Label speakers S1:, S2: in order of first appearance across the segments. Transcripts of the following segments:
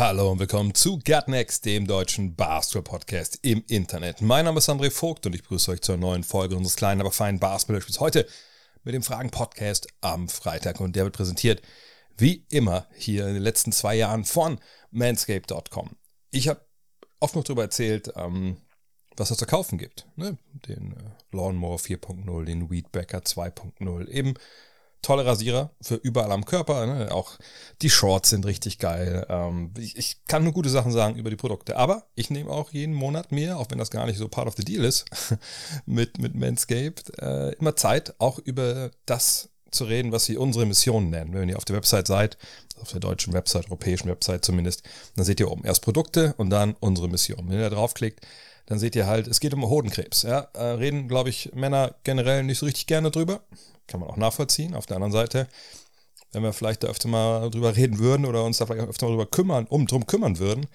S1: Hallo und willkommen zu Gut Next, dem deutschen Basketball-Podcast im Internet. Mein Name ist André Vogt und ich begrüße euch zur neuen Folge unseres kleinen, aber feinen Basketball-Spiels heute mit dem Fragen-Podcast am Freitag. Und der wird präsentiert, wie immer, hier in den letzten zwei Jahren von manscape.com. Ich habe oft noch darüber erzählt, ähm, was es zu kaufen gibt. Ne? Den äh, Lawnmower 4.0, den Weedbacker 2.0, eben tolle Rasierer für überall am Körper. Ne? Auch die Shorts sind richtig geil. Ähm, ich, ich kann nur gute Sachen sagen über die Produkte. Aber ich nehme auch jeden Monat mir, auch wenn das gar nicht so part of the deal ist, mit, mit Manscaped, äh, immer Zeit, auch über das zu reden, was sie unsere Mission nennen. Wenn ihr auf der Website seid, auf der deutschen Website, europäischen Website zumindest, dann seht ihr oben erst Produkte und dann unsere Mission. Wenn ihr da draufklickt, dann seht ihr halt, es geht um Hodenkrebs. Ja, äh, reden, glaube ich, Männer generell nicht so richtig gerne drüber. Kann man auch nachvollziehen. Auf der anderen Seite, wenn wir vielleicht da öfter mal drüber reden würden oder uns da vielleicht öfter mal drüber kümmern, um drum kümmern würden,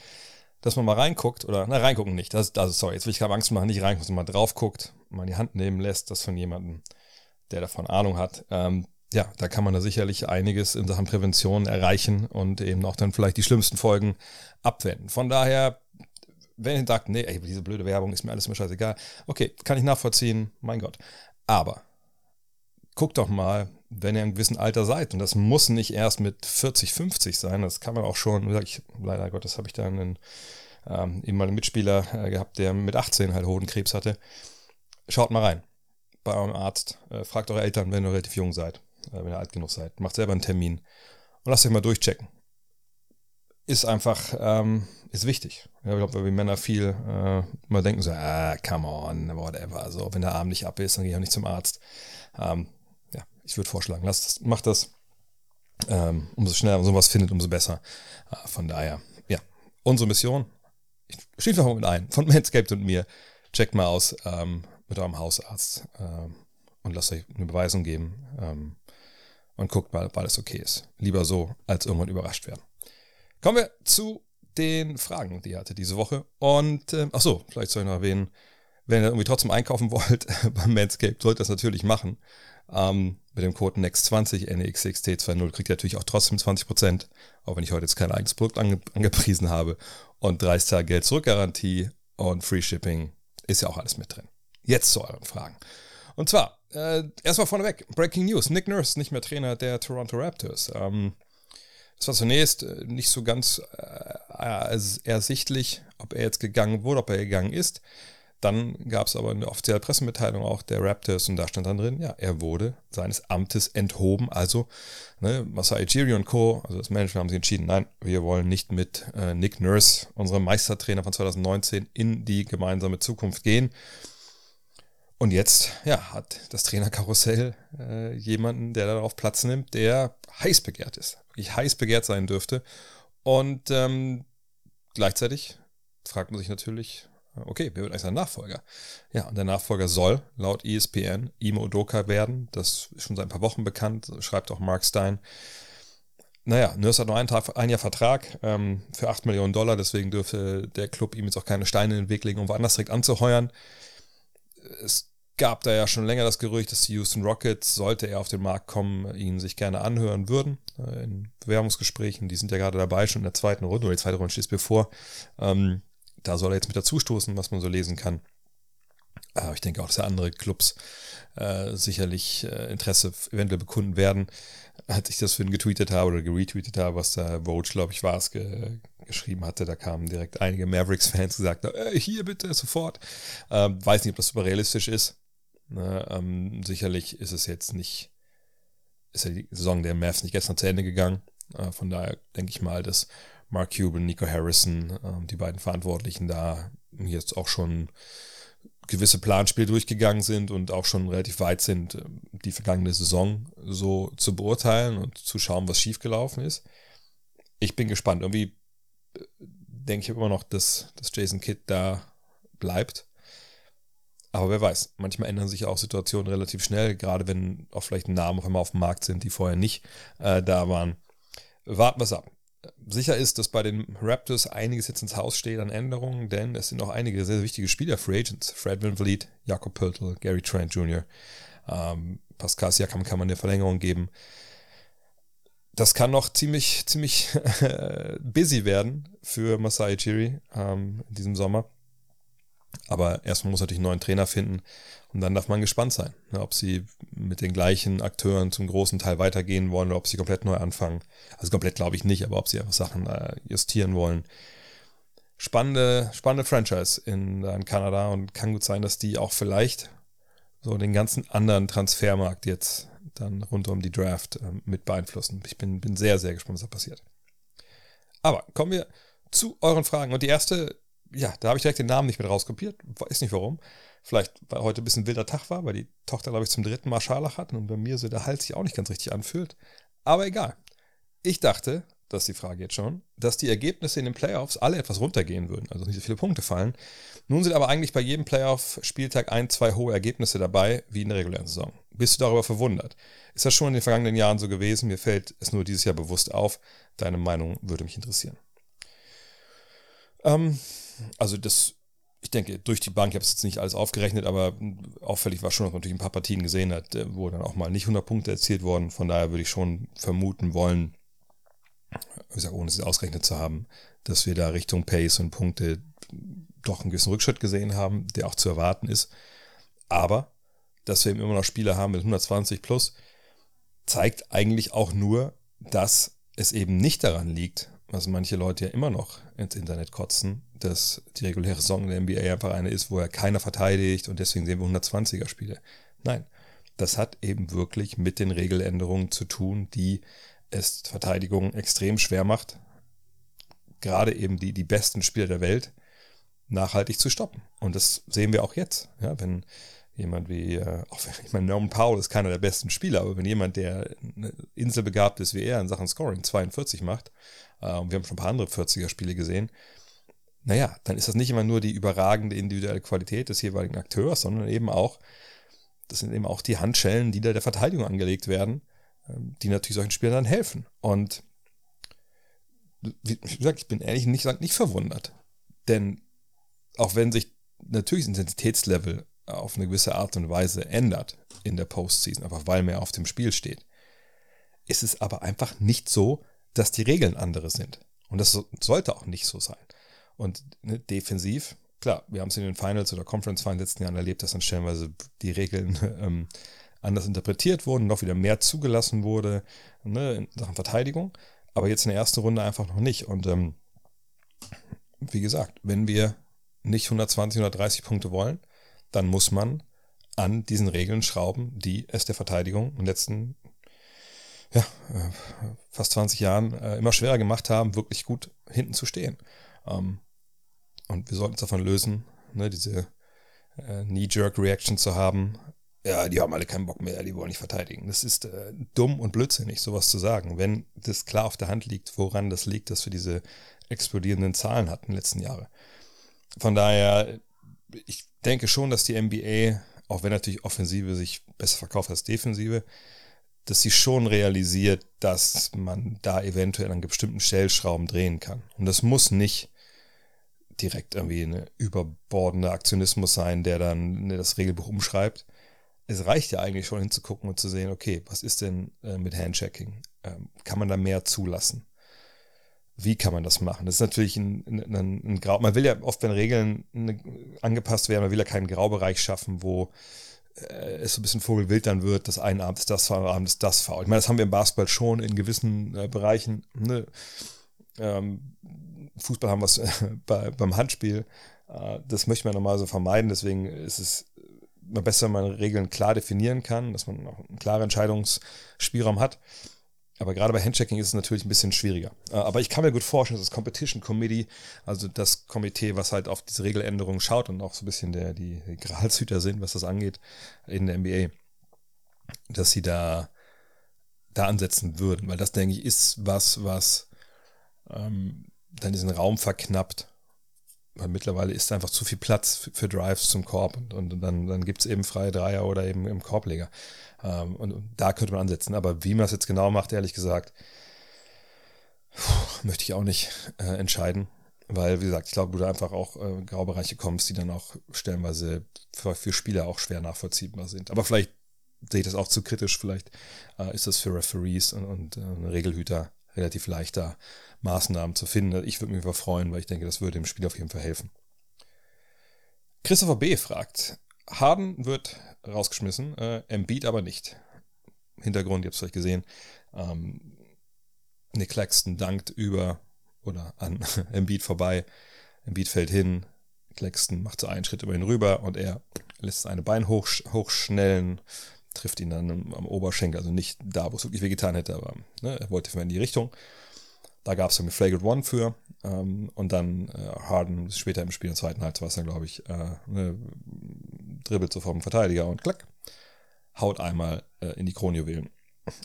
S1: dass man mal reinguckt oder, na, reingucken nicht. Das, das sorry, jetzt will ich gerade Angst machen, nicht reingucken, sondern mal drauf guckt, mal die Hand nehmen lässt, das von jemandem, der davon Ahnung hat. Ähm, ja, da kann man da sicherlich einiges in Sachen Prävention erreichen und eben auch dann vielleicht die schlimmsten Folgen abwenden. Von daher, wenn ihr sagt, nee, ey, diese blöde Werbung ist mir alles mir scheißegal, okay, kann ich nachvollziehen, mein Gott. Aber guckt doch mal, wenn ihr einem gewissen Alter seid, und das muss nicht erst mit 40, 50 sein, das kann man auch schon, ich, leider Gottes habe ich da einen ähm, eben mal einen Mitspieler äh, gehabt, der mit 18 halt Hodenkrebs hatte. Schaut mal rein bei eurem Arzt, äh, fragt eure Eltern, wenn ihr relativ jung seid, äh, wenn ihr alt genug seid, macht selber einen Termin und lasst euch mal durchchecken. Ist einfach, ähm, ist wichtig. Ja, ich glaube, weil wir Männer viel äh, mal denken so, ah, come on, whatever. Also, wenn der Arm nicht ab ist, dann gehe ich auch nicht zum Arzt. Ähm, ja, ich würde vorschlagen, lasst das, macht das. Ähm, umso schneller man sowas findet, umso besser. Äh, von daher, ja, unsere Mission, ich schließe mal mit ein, von Manscaped und mir, checkt mal aus ähm, mit eurem Hausarzt ähm, und lasst euch eine Beweisung geben ähm, und guckt mal, ob alles okay ist. Lieber so, als irgendwann überrascht werden. Kommen wir zu den Fragen, die ihr hatte diese Woche. Und, äh, ach vielleicht soll ich noch erwähnen, wenn ihr irgendwie trotzdem einkaufen wollt beim Manscaped, sollt ihr das natürlich machen. Ähm, mit dem Code NEXT20, NEXXT20, kriegt ihr natürlich auch trotzdem 20%, auch wenn ich heute jetzt kein eigenes Produkt ange angepriesen habe. Und 30 Tage Geld zurück-Garantie und Free Shipping ist ja auch alles mit drin. Jetzt zu euren Fragen. Und zwar, äh, erstmal vorneweg, Breaking News. Nick Nurse, nicht mehr Trainer der Toronto Raptors. Ähm, das war zunächst äh, nicht so ganz äh, ersichtlich, ob er jetzt gegangen wurde, ob er gegangen ist. Dann gab es aber eine offizielle Pressemitteilung auch der Raptors und da stand dann drin, ja, er wurde seines Amtes enthoben. Also ne, Masai Ujiri und Co., also das Management haben sich entschieden, nein, wir wollen nicht mit äh, Nick Nurse, unserem Meistertrainer von 2019, in die gemeinsame Zukunft gehen. Und jetzt, ja, hat das Trainerkarussell äh, jemanden, der darauf Platz nimmt, der heiß begehrt ist, wirklich heiß begehrt sein dürfte. Und ähm, gleichzeitig fragt man sich natürlich, okay, wer wird eigentlich sein Nachfolger? Ja, und der Nachfolger soll laut ESPN Imo Udoka werden. Das ist schon seit ein paar Wochen bekannt, schreibt auch Mark Stein. Naja, Nurse hat noch einen Tag, ein Jahr Vertrag ähm, für 8 Millionen Dollar, deswegen dürfte der Club ihm jetzt auch keine Steine in den Weg legen, um woanders direkt anzuheuern es gab da ja schon länger das Gerücht, dass die Houston Rockets, sollte er auf den Markt kommen, ihn sich gerne anhören würden äh, in Bewerbungsgesprächen. Die sind ja gerade dabei, schon in der zweiten Runde, oder die zweite Runde steht bevor. Ähm, da soll er jetzt mit dazustoßen, was man so lesen kann. Aber ich denke auch, dass andere Clubs äh, sicherlich äh, Interesse eventuell bekunden werden. Als ich das für ihn getweetet habe oder geretweetet habe, was da Vogue, glaube ich, war es, ge geschrieben hatte, da kamen direkt einige Mavericks-Fans gesagt, äh, hier bitte, sofort. Ähm, weiß nicht, ob das super realistisch ist. Ne, ähm, sicherlich ist es jetzt nicht, ist ja die Saison der Mavs nicht gestern zu Ende gegangen. Äh, von daher denke ich mal, dass Mark Cuban, Nico Harrison, äh, die beiden Verantwortlichen da jetzt auch schon gewisse Planspiele durchgegangen sind und auch schon relativ weit sind, die vergangene Saison so zu beurteilen und zu schauen, was schiefgelaufen ist. Ich bin gespannt. Irgendwie denke ich immer noch, dass, dass Jason Kidd da bleibt. Aber wer weiß, manchmal ändern sich auch Situationen relativ schnell, gerade wenn auch vielleicht Namen auf einmal auf dem Markt sind, die vorher nicht äh, da waren. Warten wir es ab. Sicher ist, dass bei den Raptors einiges jetzt ins Haus steht an Änderungen, denn es sind auch einige sehr, sehr wichtige Spieler, Free Agents. Fred Van Vliet, Jakob Pöltl, Gary Trent Jr., ähm, Pascal Siakam kann man eine Verlängerung geben. Das kann noch ziemlich, ziemlich busy werden für Masai Chiri ähm, in diesem Sommer. Aber erstmal muss natürlich einen neuen Trainer finden und dann darf man gespannt sein, ne, ob sie mit den gleichen Akteuren zum großen Teil weitergehen wollen oder ob sie komplett neu anfangen. Also komplett glaube ich nicht, aber ob sie einfach Sachen äh, justieren wollen. Spannende, spannende Franchise in, in Kanada und kann gut sein, dass die auch vielleicht so den ganzen anderen Transfermarkt jetzt dann rund um die Draft äh, mit beeinflussen. Ich bin, bin sehr, sehr gespannt, was da passiert. Aber kommen wir zu euren Fragen. Und die erste ja, da habe ich direkt den Namen nicht mit rauskopiert. Weiß nicht warum. Vielleicht, weil heute ein bisschen wilder Tag war, weil die Tochter, glaube ich, zum dritten Mal Scharlach hat und bei mir so der Hals sich auch nicht ganz richtig anfühlt. Aber egal. Ich dachte, das ist die Frage jetzt schon, dass die Ergebnisse in den Playoffs alle etwas runtergehen würden, also nicht so viele Punkte fallen. Nun sind aber eigentlich bei jedem Playoff-Spieltag ein, zwei hohe Ergebnisse dabei, wie in der regulären Saison. Bist du darüber verwundert? Ist das schon in den vergangenen Jahren so gewesen? Mir fällt es nur dieses Jahr bewusst auf. Deine Meinung würde mich interessieren. Ähm, also das, ich denke, durch die Bank, ich habe es jetzt nicht alles aufgerechnet, aber auffällig war schon, dass man natürlich ein paar Partien gesehen hat, äh, wo dann auch mal nicht 100 Punkte erzielt wurden. Von daher würde ich schon vermuten wollen, ich sage, ohne es ausgerechnet zu haben, dass wir da Richtung Pace und Punkte doch einen gewissen Rückschritt gesehen haben, der auch zu erwarten ist. Aber, dass wir eben immer noch Spiele haben mit 120 plus, zeigt eigentlich auch nur, dass es eben nicht daran liegt, was manche Leute ja immer noch ins Internet kotzen, dass die reguläre Saison der NBA einfach eine ist, wo er keiner verteidigt und deswegen sehen wir 120er Spiele. Nein, das hat eben wirklich mit den Regeländerungen zu tun, die es Verteidigung extrem schwer macht, gerade eben die, die besten Spieler der Welt nachhaltig zu stoppen. Und das sehen wir auch jetzt. Ja, wenn jemand wie, äh, auch ich meine, Norman Powell ist keiner der besten Spieler, aber wenn jemand, der inselbegabt ist wie er in Sachen Scoring 42 macht, äh, und wir haben schon ein paar andere 40er-Spiele gesehen, naja, dann ist das nicht immer nur die überragende individuelle Qualität des jeweiligen Akteurs, sondern eben auch, das sind eben auch die Handschellen, die da der Verteidigung angelegt werden, ähm, die natürlich solchen Spielern dann helfen. Und wie gesagt, ich bin ehrlich nicht, nicht verwundert. Denn auch wenn sich natürlich das Intensitätslevel auf eine gewisse Art und Weise ändert in der Postseason, einfach weil mehr auf dem Spiel steht, ist es aber einfach nicht so, dass die Regeln andere sind. Und das sollte auch nicht so sein. Und ne, defensiv, klar, wir haben es in den Finals oder Conference Finals letzten Jahren erlebt, dass dann stellenweise die Regeln ähm, anders interpretiert wurden, noch wieder mehr zugelassen wurde ne, in Sachen Verteidigung. Aber jetzt in der ersten Runde einfach noch nicht. Und ähm, wie gesagt, wenn wir nicht 120, 130 Punkte wollen, dann muss man an diesen Regeln schrauben, die es der Verteidigung in den letzten ja, äh, fast 20 Jahren äh, immer schwerer gemacht haben, wirklich gut hinten zu stehen. Ähm, und wir sollten uns davon lösen, ne, diese äh, Knee-Jerk-Reaction zu haben. Ja, die haben alle keinen Bock mehr, die wollen nicht verteidigen. Das ist äh, dumm und blödsinnig, sowas zu sagen. Wenn das klar auf der Hand liegt, woran das liegt, dass wir diese explodierenden Zahlen hatten in den letzten Jahren. Von daher, ich denke schon, dass die NBA, auch wenn natürlich Offensive sich besser verkauft als Defensive, dass sie schon realisiert, dass man da eventuell an bestimmten Stellschrauben drehen kann. Und das muss nicht direkt irgendwie ein überbordender Aktionismus sein, der dann das Regelbuch umschreibt. Es reicht ja eigentlich schon hinzugucken und zu sehen, okay, was ist denn äh, mit Handchecking? Ähm, kann man da mehr zulassen? Wie kann man das machen? Das ist natürlich ein, ein, ein, ein Grau. Man will ja oft, wenn Regeln ne, angepasst werden, man will ja keinen Graubereich schaffen, wo äh, es so ein bisschen vogelwild dann wird, dass ein Abend ist das Foul, Abend ist das Foul. Ich meine, das haben wir im Basketball schon in gewissen äh, Bereichen. Ne? Ähm, Fußball haben wir es äh, bei, beim Handspiel. Äh, das möchte man normal so vermeiden. Deswegen ist es immer besser, wenn man Regeln klar definieren kann, dass man auch einen klaren Entscheidungsspielraum hat. Aber gerade bei Handchecking ist es natürlich ein bisschen schwieriger. Äh, aber ich kann mir gut vorstellen, dass das Competition Committee, also das Komitee, was halt auf diese Regeländerungen schaut und auch so ein bisschen der, die Gralshüter sind, was das angeht, in der NBA, dass sie da, da ansetzen würden. Weil das, denke ich, ist was, was ähm, dann diesen Raum verknappt, weil mittlerweile ist einfach zu viel Platz für, für Drives zum Korb und, und dann, dann gibt es eben freie Dreier oder eben im Korbleger. Ähm, und, und, da könnte man ansetzen. Aber wie man es jetzt genau macht, ehrlich gesagt, puh, möchte ich auch nicht äh, entscheiden. Weil, wie gesagt, ich glaube, du da einfach auch äh, Graubereiche kommst, die dann auch stellenweise für, für Spieler auch schwer nachvollziehbar sind. Aber vielleicht sehe ich das auch zu kritisch. Vielleicht äh, ist das für Referees und, und äh, Regelhüter relativ leichter Maßnahmen zu finden. Ich würde mich über freuen, weil ich denke, das würde dem Spiel auf jeden Fall helfen. Christopher B. fragt, Harden wird rausgeschmissen, äh, Embiid aber nicht. Hintergrund, ihr habt es vielleicht gesehen, ähm, Nick Claxton dankt über oder an Embiid vorbei. Embiid fällt hin, Claxton macht so einen Schritt über ihn rüber und er lässt seine Beine hoch, hochschnellen, trifft ihn dann am Oberschenkel, also nicht da, wo es wirklich wehgetan hätte, aber ne, er wollte in die Richtung. Da gab es dann Flagrant One für. Ähm, und dann äh, Harden später im Spiel der zweiten Halbzeit war es dann, glaube ich, äh, ne, dribbelt so vom Verteidiger und klack, haut einmal äh, in die Kronjuwelen.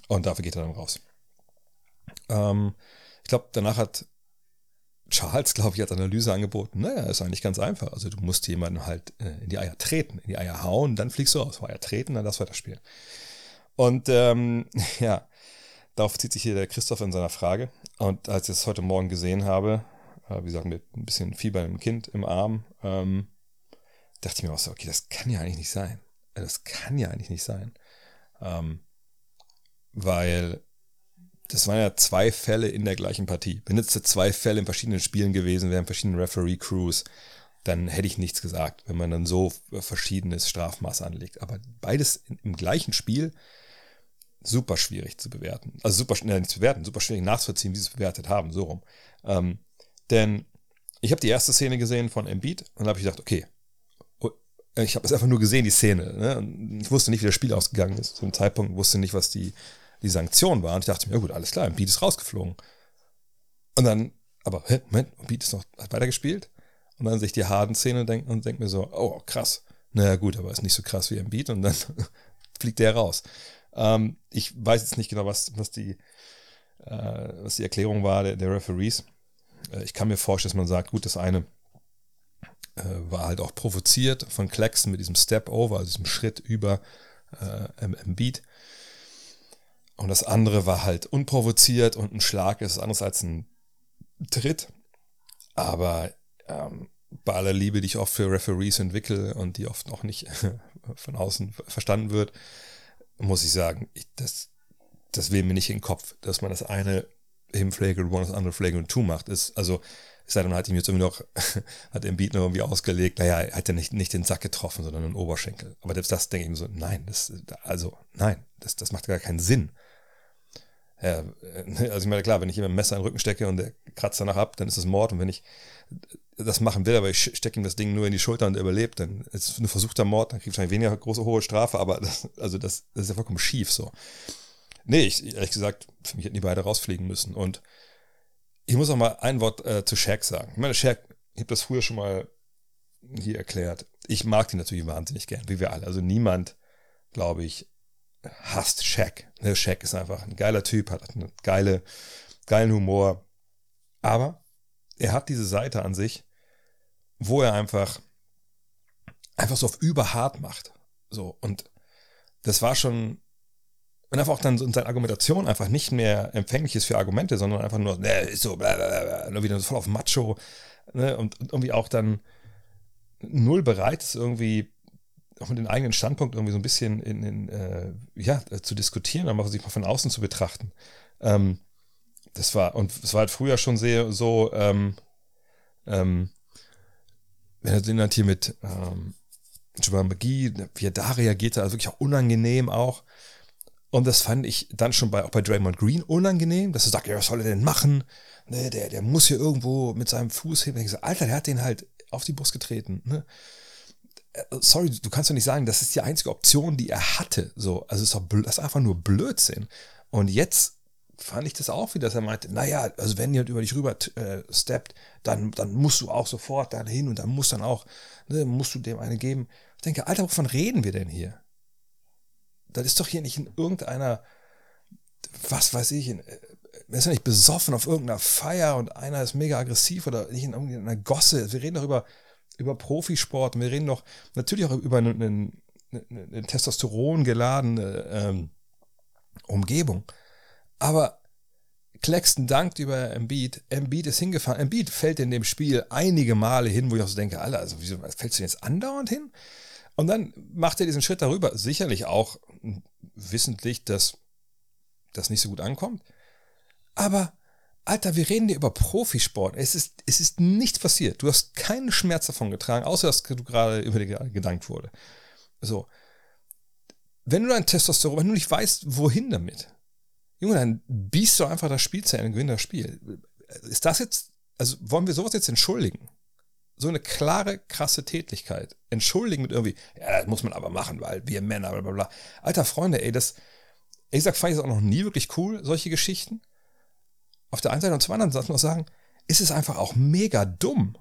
S1: Und dafür geht er dann raus. Ähm, ich glaube, danach hat Charles, glaube ich, als Analyse angeboten, naja, ist eigentlich ganz einfach. Also du musst jemanden halt äh, in die Eier treten, in die Eier hauen, dann fliegst du aus. Eier treten, dann das weiterspielen. Und ähm, ja, darauf zieht sich hier der Christoph in seiner Frage. Und als ich es heute Morgen gesehen habe, äh, wie gesagt, mit ein bisschen Fieber im Kind im Arm, ähm, dachte ich mir auch so, okay, das kann ja eigentlich nicht sein. Das kann ja eigentlich nicht sein. Ähm, weil das waren ja zwei Fälle in der gleichen Partie. Wenn jetzt zwei Fälle in verschiedenen Spielen gewesen wären, verschiedenen Referee-Crews, dann hätte ich nichts gesagt, wenn man dann so verschiedenes Strafmaß anlegt. Aber beides im gleichen Spiel, super schwierig zu bewerten. Also super schnell nicht zu bewerten, super schwierig nachzuvollziehen, wie sie es bewertet haben, so rum. Ähm, denn ich habe die erste Szene gesehen von Embiid und habe ich gedacht, okay, oh, ich habe es einfach nur gesehen, die Szene. Ne? Ich wusste nicht, wie das Spiel ausgegangen ist. Zu dem Zeitpunkt wusste nicht, was die die Sanktion war. Und ich dachte mir, ja gut, alles klar, Beat ist rausgeflogen. Und dann, aber, hä, Moment, Beat ist noch, hat weitergespielt. Und dann sehe ich die Harden-Szene und denke mir so, oh, krass. Naja, gut, aber ist nicht so krass wie Beat. Und dann fliegt der raus. Ähm, ich weiß jetzt nicht genau, was, was, die, äh, was die Erklärung war der, der Referees. Äh, ich kann mir vorstellen, dass man sagt, gut, das eine äh, war halt auch provoziert von Claxton mit diesem Step-Over, also diesem Schritt über äh, im, im Beat. Und das andere war halt unprovoziert und ein Schlag ist anderes als ein Tritt. Aber ähm, bei aller Liebe, die ich oft für Referees entwickle und die oft noch nicht von außen verstanden wird, muss ich sagen, ich, das, das will mir nicht in den Kopf, dass man das eine im Flagrant One, das andere Flagrant Two macht. Ist, also, es sei denn, hat ihm jetzt irgendwie noch, hat im Beat noch irgendwie ausgelegt, naja, er hat ja nicht, nicht den Sack getroffen, sondern den Oberschenkel. Aber selbst das denke ich mir so, nein, das, also, nein, das, das macht gar keinen Sinn. Ja, äh, also ich meine, klar, wenn ich ihm ein Messer in den Rücken stecke und der kratzt danach ab, dann ist das Mord. Und wenn ich das machen will, aber ich stecke ihm das Ding nur in die Schulter und er überlebt, dann ist es ein versuchter Mord, dann kriegt wahrscheinlich weniger große hohe Strafe, aber das, also das, das ist ja vollkommen schief so. Nee, ich, ehrlich gesagt, für mich hätten die beide rausfliegen müssen. Und ich muss auch mal ein Wort äh, zu Shaq sagen. Ich meine, Shaq, ich habe das früher schon mal hier erklärt. Ich mag die natürlich wahnsinnig gern, wie wir alle. Also niemand, glaube ich, hasst Shaq. Ne, Shaq ist einfach ein geiler Typ, hat einen geile, geilen Humor. Aber er hat diese Seite an sich, wo er einfach, einfach so auf überhart macht. So, und das war schon, und einfach auch dann in seiner Argumentation einfach nicht mehr empfänglich ist für Argumente, sondern einfach nur, ne, ist so, blablabla, nur wieder voll auf Macho, ne, und, und irgendwie auch dann null bereit ist, irgendwie auch mit dem eigenen Standpunkt irgendwie so ein bisschen in, in äh, ja, zu diskutieren, aber sich mal von außen zu betrachten. Ähm, das war, und es war halt früher schon sehr so, ähm, ähm, wenn er den halt hier mit ähm, Jamal McGee, wie er da reagiert also wirklich auch unangenehm auch. Und das fand ich dann schon bei, auch bei Draymond Green unangenehm, dass er sagt, ja, was soll er denn machen? Ne, der, der muss hier irgendwo mit seinem Fuß hin. Ich so, Alter, der hat den halt auf die Brust getreten. Ne? Sorry, du kannst doch nicht sagen, das ist die einzige Option, die er hatte. So, also ist doch das ist einfach nur Blödsinn. Und jetzt fand ich das auch wieder, dass er meinte, naja, also wenn jemand über dich rüber äh, steppt, dann, dann musst du auch sofort da hin und dann musst dann auch, ne, musst du dem eine geben. Ich denke, Alter, wovon reden wir denn hier? Das ist doch hier nicht in irgendeiner, was weiß ich, in, äh, ist ja nicht besoffen auf irgendeiner Feier und einer ist mega aggressiv oder nicht in irgendeiner Gosse. Wir reden doch über, über Profisport. Wir reden doch natürlich auch über eine, eine, eine Testosteron geladene ähm, Umgebung. Aber Claxton dankt über Embiid. Embiid ist hingefahren. Embiid fällt in dem Spiel einige Male hin, wo ich auch so denke, Alter, also wieso fällst du jetzt andauernd hin? Und dann macht er diesen Schritt darüber. Sicherlich auch wissentlich, dass das nicht so gut ankommt. Aber, Alter, wir reden hier über Profisport. Es ist, es ist nichts passiert. Du hast keinen Schmerz davon getragen, außer dass du gerade über dir gedankt wurde. So. Wenn du dein Testosteron, wenn du nicht weißt, wohin damit, Junge, dann biest du einfach das Spiel zu Ende und gewinn das Spiel. Ist das jetzt, also wollen wir sowas jetzt entschuldigen? So eine klare, krasse Tätigkeit. Entschuldigen mit irgendwie, ja, das muss man aber machen, weil wir Männer, bla bla bla. Alter Freunde, ey, das, ich sag, fand ich das auch noch nie wirklich cool, solche Geschichten. Auf der einen Seite und zum anderen noch sagen, ist es einfach auch mega dumm.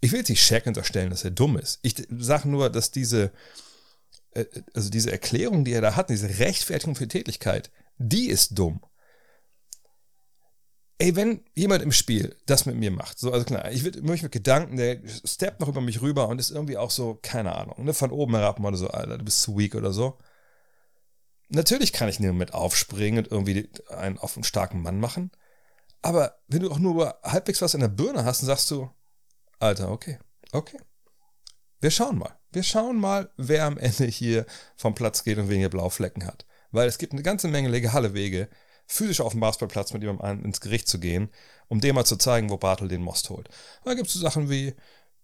S1: Ich will jetzt nicht Shaq unterstellen, dass er dumm ist. Ich sage nur, dass diese, äh, also diese Erklärung, die er da hat, diese Rechtfertigung für Tätigkeit, die ist dumm. Ey, wenn jemand im Spiel das mit mir macht, so, also klar, ich würde mich mit Gedanken, der steppt noch über mich rüber und ist irgendwie auch so, keine Ahnung, ne, von oben herab mal so, Alter, du bist zu weak oder so. Natürlich kann ich in Moment aufspringen und irgendwie einen auf einen starken Mann machen. Aber wenn du auch nur halbwegs was in der Birne hast, dann sagst du, Alter, okay, okay. Wir schauen mal. Wir schauen mal, wer am Ende hier vom Platz geht und weniger Blauflecken hat. Weil es gibt eine ganze Menge legale Wege, physisch auf dem Basketballplatz mit jemandem ins Gericht zu gehen, um dem mal zu zeigen, wo Bartel den Most holt. Da gibt es so Sachen wie,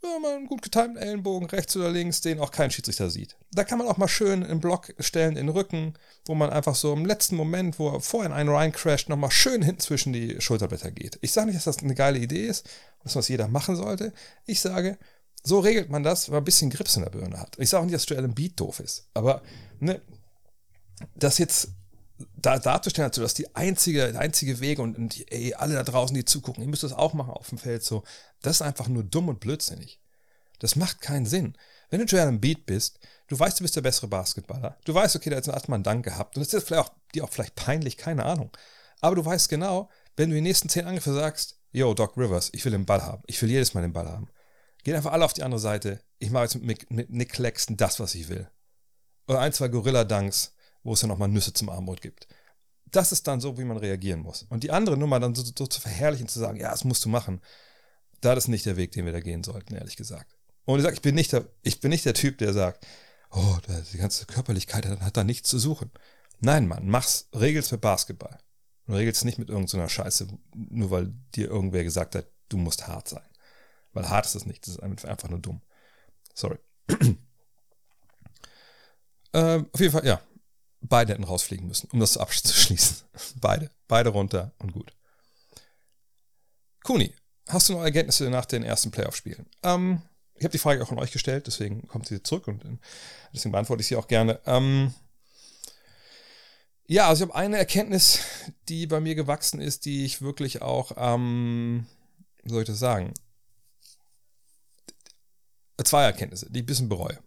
S1: ja, mal einen gut getimten Ellenbogen rechts oder links, den auch kein Schiedsrichter sieht. Da kann man auch mal schön einen Block stellen in den Rücken, wo man einfach so im letzten Moment, wo er vorher in einen rein crasht, nochmal schön hinten zwischen die Schulterblätter geht. Ich sage nicht, dass das eine geile Idee ist, dass das jeder machen sollte. Ich sage, so regelt man das, wenn man ein bisschen Grips in der Birne hat. Ich sage auch nicht, dass Joel Beat doof ist, aber ne, das jetzt da, darzustellen, also dass die einzige, der einzige Weg und, und ey, alle da draußen, die zugucken, ihr müsst das auch machen auf dem Feld, so, das ist einfach nur dumm und blödsinnig. Das macht keinen Sinn. Wenn du Joel Beat bist, du weißt, du bist der bessere Basketballer. Du weißt, okay, da hat erstmal einen Dank gehabt. Und das ist vielleicht auch, dir auch vielleicht peinlich, keine Ahnung. Aber du weißt genau, wenn du die nächsten zehn Angriffe sagst, yo, Doc Rivers, ich will den Ball haben. Ich will jedes Mal den Ball haben. Geht einfach alle auf die andere Seite. Ich mache jetzt mit, mit Nick Claxton das, was ich will. Oder ein, zwei Gorilla-Dunks wo es ja nochmal Nüsse zum Armut gibt. Das ist dann so, wie man reagieren muss. Und die andere Nummer dann so, so zu verherrlichen, zu sagen, ja, das musst du machen, das ist nicht der Weg, den wir da gehen sollten, ehrlich gesagt. Und ich sage, ich bin nicht der, ich bin nicht der Typ, der sagt, oh, die ganze Körperlichkeit hat, da nichts zu suchen. Nein, Mann, mach's, regel's mit Basketball. Und regel's nicht mit irgendeiner so Scheiße, nur weil dir irgendwer gesagt hat, du musst hart sein. Weil hart ist es nicht, das ist einfach nur dumm. Sorry. ähm, auf jeden Fall, ja, Beide hätten rausfliegen müssen, um das abzuschließen. Beide. Beide runter und gut. Kuni, hast du noch Ergebnisse nach den ersten Playoff-Spielen? Ähm, ich habe die Frage auch an euch gestellt, deswegen kommt sie zurück und äh, deswegen beantworte ich sie auch gerne. Ähm, ja, also ich habe eine Erkenntnis, die bei mir gewachsen ist, die ich wirklich auch, ähm, wie soll ich das sagen? Zwei Erkenntnisse, die ich ein bisschen bereue.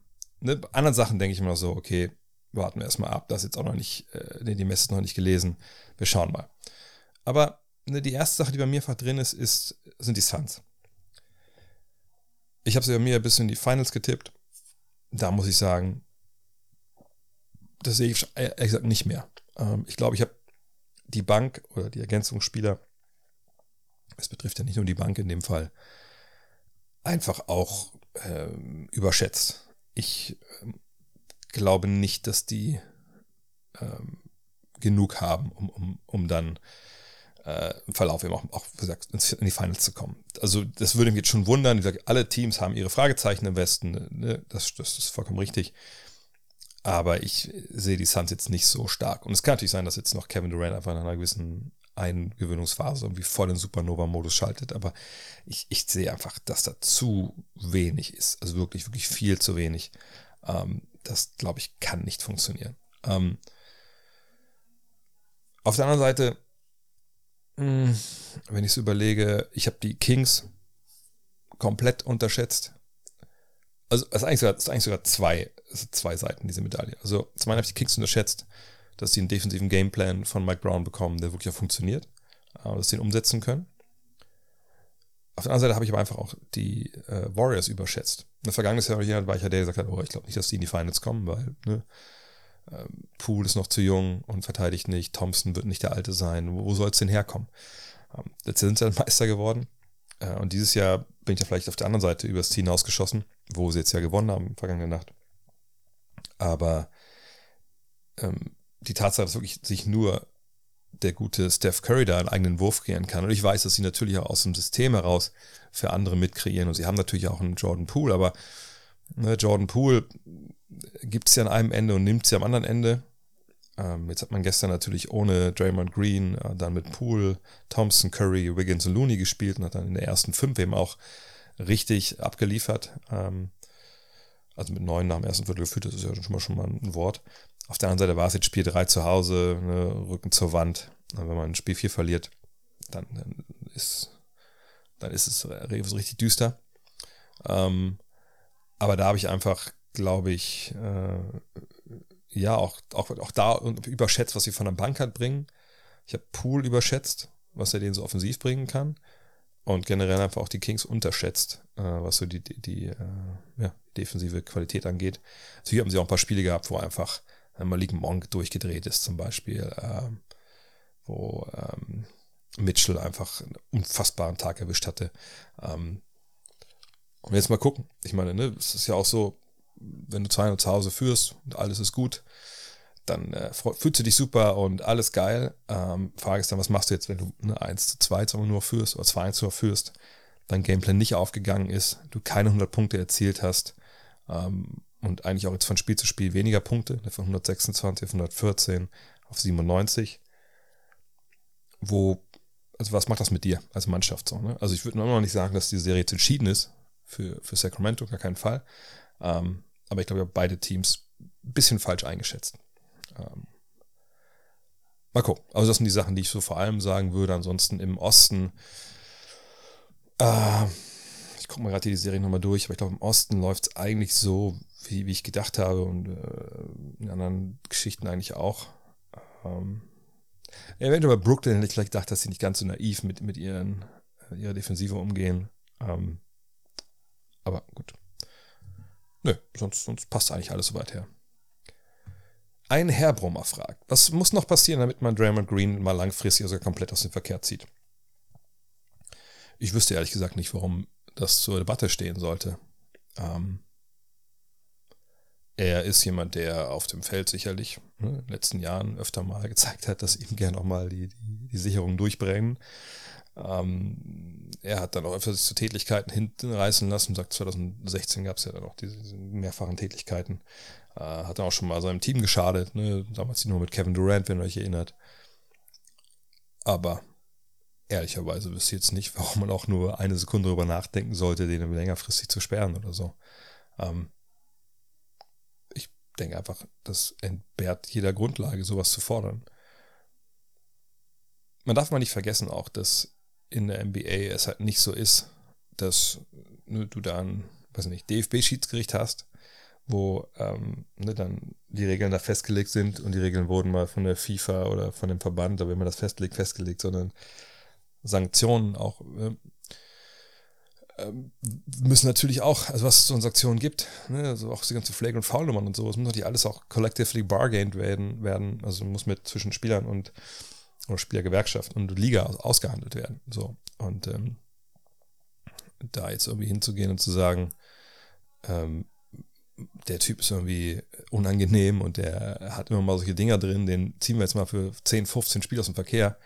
S1: Ne? Bei anderen Sachen denke ich immer so, okay, warten wir erstmal ab. Das ist jetzt auch noch nicht, äh, die Messe ist noch nicht gelesen. Wir schauen mal. Aber ne, die erste Sache, die bei mir einfach drin ist, ist sind die Suns. Ich habe sie bei mir ein bisschen in die Finals getippt. Da muss ich sagen, das sehe ich ehrlich gesagt nicht mehr. Ähm, ich glaube, ich habe die Bank oder die Ergänzungsspieler, es betrifft ja nicht nur die Bank in dem Fall, einfach auch ähm, überschätzt. Ich ähm, glaube nicht, dass die ähm, genug haben, um, um, um dann äh, im Verlauf eben auch, auch gesagt, in die Finals zu kommen. Also das würde mich jetzt schon wundern. Wie gesagt, alle Teams haben ihre Fragezeichen im Westen. Ne? Das, das ist vollkommen richtig. Aber ich sehe die Suns jetzt nicht so stark. Und es kann natürlich sein, dass jetzt noch Kevin Durant einfach in einer gewissen Eingewöhnungsphase irgendwie voll in Supernova-Modus schaltet. Aber ich, ich sehe einfach, dass da zu wenig ist. Also wirklich, wirklich viel zu wenig. Ähm, das, glaube ich, kann nicht funktionieren. Ähm, auf der anderen Seite, hm, wenn ich es überlege, ich habe die Kings komplett unterschätzt. Also es ist eigentlich sogar, ist eigentlich sogar zwei, zwei Seiten diese Medaille. Also zum einen habe ich die Kings unterschätzt, dass sie einen defensiven Gameplan von Mike Brown bekommen, der wirklich auch funktioniert. äh, das den umsetzen können. Auf der anderen Seite habe ich aber einfach auch die äh, Warriors überschätzt. In der vergangenen Jahr war ich ja der, der gesagt hat, oh, ich glaube nicht, dass die in die Finals kommen, weil ne, ähm, Poole ist noch zu jung und verteidigt nicht, Thompson wird nicht der Alte sein, wo, wo soll es denn herkommen? Ähm, jetzt sind sie dann Meister geworden äh, und dieses Jahr bin ich ja vielleicht auf der anderen Seite übers Ziel hinausgeschossen, wo sie jetzt ja gewonnen haben, vergangene Nacht. Aber ähm, die Tatsache, dass wirklich sich nur der gute Steph Curry da einen eigenen Wurf kreieren kann. Und ich weiß, dass sie natürlich auch aus dem System heraus für andere mitkreieren. Und sie haben natürlich auch einen Jordan Poole, aber ne, Jordan Poole gibt es ja an einem Ende und nimmt sie am anderen Ende. Ähm, jetzt hat man gestern natürlich ohne Draymond Green, äh, dann mit Poole, Thompson, Curry, Wiggins und Looney gespielt und hat dann in der ersten fünf eben auch richtig abgeliefert. Ähm, also mit neun nach dem ersten Viertel geführt, das ist ja schon mal, schon mal ein Wort. Auf der anderen Seite war es jetzt Spiel 3 zu Hause, ne, Rücken zur Wand. Wenn man Spiel 4 verliert, dann, dann, ist, dann ist es richtig düster. Ähm, aber da habe ich einfach, glaube ich, äh, ja, auch, auch, auch da überschätzt, was sie von der Bank hat bringen. Ich habe Pool überschätzt, was er den so offensiv bringen kann. Und generell einfach auch die Kings unterschätzt, äh, was so die, die, die äh, ja, defensive Qualität angeht. Natürlich haben sie auch ein paar Spiele gehabt, wo einfach Malik Monk durchgedreht ist zum Beispiel, ähm, wo ähm, Mitchell einfach einen unfassbaren Tag erwischt hatte. Ähm, und jetzt mal gucken. Ich meine, ne, es ist ja auch so, wenn du 200 zu Hause führst und alles ist gut, dann äh, fühlst du dich super und alles geil. Ähm, Frage ist dann, was machst du jetzt, wenn du ne, 1 zu 2 nur führst oder 2 zu führst, dein Gameplan nicht aufgegangen ist, du keine 100 Punkte erzielt hast, ähm, und eigentlich auch jetzt von Spiel zu Spiel weniger Punkte, ne, von 126 auf 114 auf 97. Wo, also was macht das mit dir als Mannschaft so? Ne? Also ich würde noch nicht sagen, dass die Serie jetzt entschieden ist für, für Sacramento, gar keinen Fall. Ähm, aber ich glaube, ich habe beide Teams ein bisschen falsch eingeschätzt. Ähm, mal gucken. Also das sind die Sachen, die ich so vor allem sagen würde. Ansonsten im Osten, äh, ich gucke mal gerade die Serie nochmal durch, aber ich glaube, im Osten läuft es eigentlich so, wie, wie ich gedacht habe und äh, in anderen Geschichten eigentlich auch. Ähm, eventuell bei Brooklyn hätte ich vielleicht gedacht, dass sie nicht ganz so naiv mit, mit ihren, äh, ihrer Defensive umgehen. Ähm, aber gut. Nö, sonst, sonst passt eigentlich alles soweit her. Ein Herr Brummer fragt, was muss noch passieren, damit man Draymond Green mal langfristig sogar komplett aus dem Verkehr zieht? Ich wüsste ehrlich gesagt nicht, warum das zur Debatte stehen sollte. Ähm, er ist jemand, der auf dem Feld sicherlich ne, in den letzten Jahren öfter mal gezeigt hat, dass ihm gerne auch mal die, die, die Sicherungen durchbrennen. Ähm, er hat dann auch öfter sich zu Tätigkeiten hinten reißen lassen. Sagt 2016 gab es ja dann auch diese, diese mehrfachen Tätigkeiten. Äh, hat dann auch schon mal seinem Team geschadet. Ne? Damals nur mit Kevin Durant, wenn ihr euch erinnert. Aber ehrlicherweise wüsste ich jetzt nicht, warum man auch nur eine Sekunde darüber nachdenken sollte, den längerfristig zu sperren oder so. Ähm, denke einfach, das entbehrt jeder Grundlage, sowas zu fordern. Man darf mal nicht vergessen auch, dass in der NBA es halt nicht so ist, dass ne, du da ein, weiß nicht, DFB-Schiedsgericht hast, wo ähm, ne, dann die Regeln da festgelegt sind und die Regeln wurden mal von der FIFA oder von dem Verband, da wenn man das festlegt, festgelegt, sondern Sanktionen auch äh, müssen natürlich auch, also was es so an Sanktionen gibt, ne, also auch die ganze Flag- und Foul-Nummern und sowas, muss natürlich alles auch collectively bargained werden, werden, also muss mit zwischen Spielern und oder Spielergewerkschaft und Liga ausgehandelt werden. So. Und ähm, da jetzt irgendwie hinzugehen und zu sagen, ähm, der Typ ist irgendwie unangenehm und der hat immer mal solche Dinger drin, den ziehen wir jetzt mal für 10, 15 Spiele aus dem Verkehr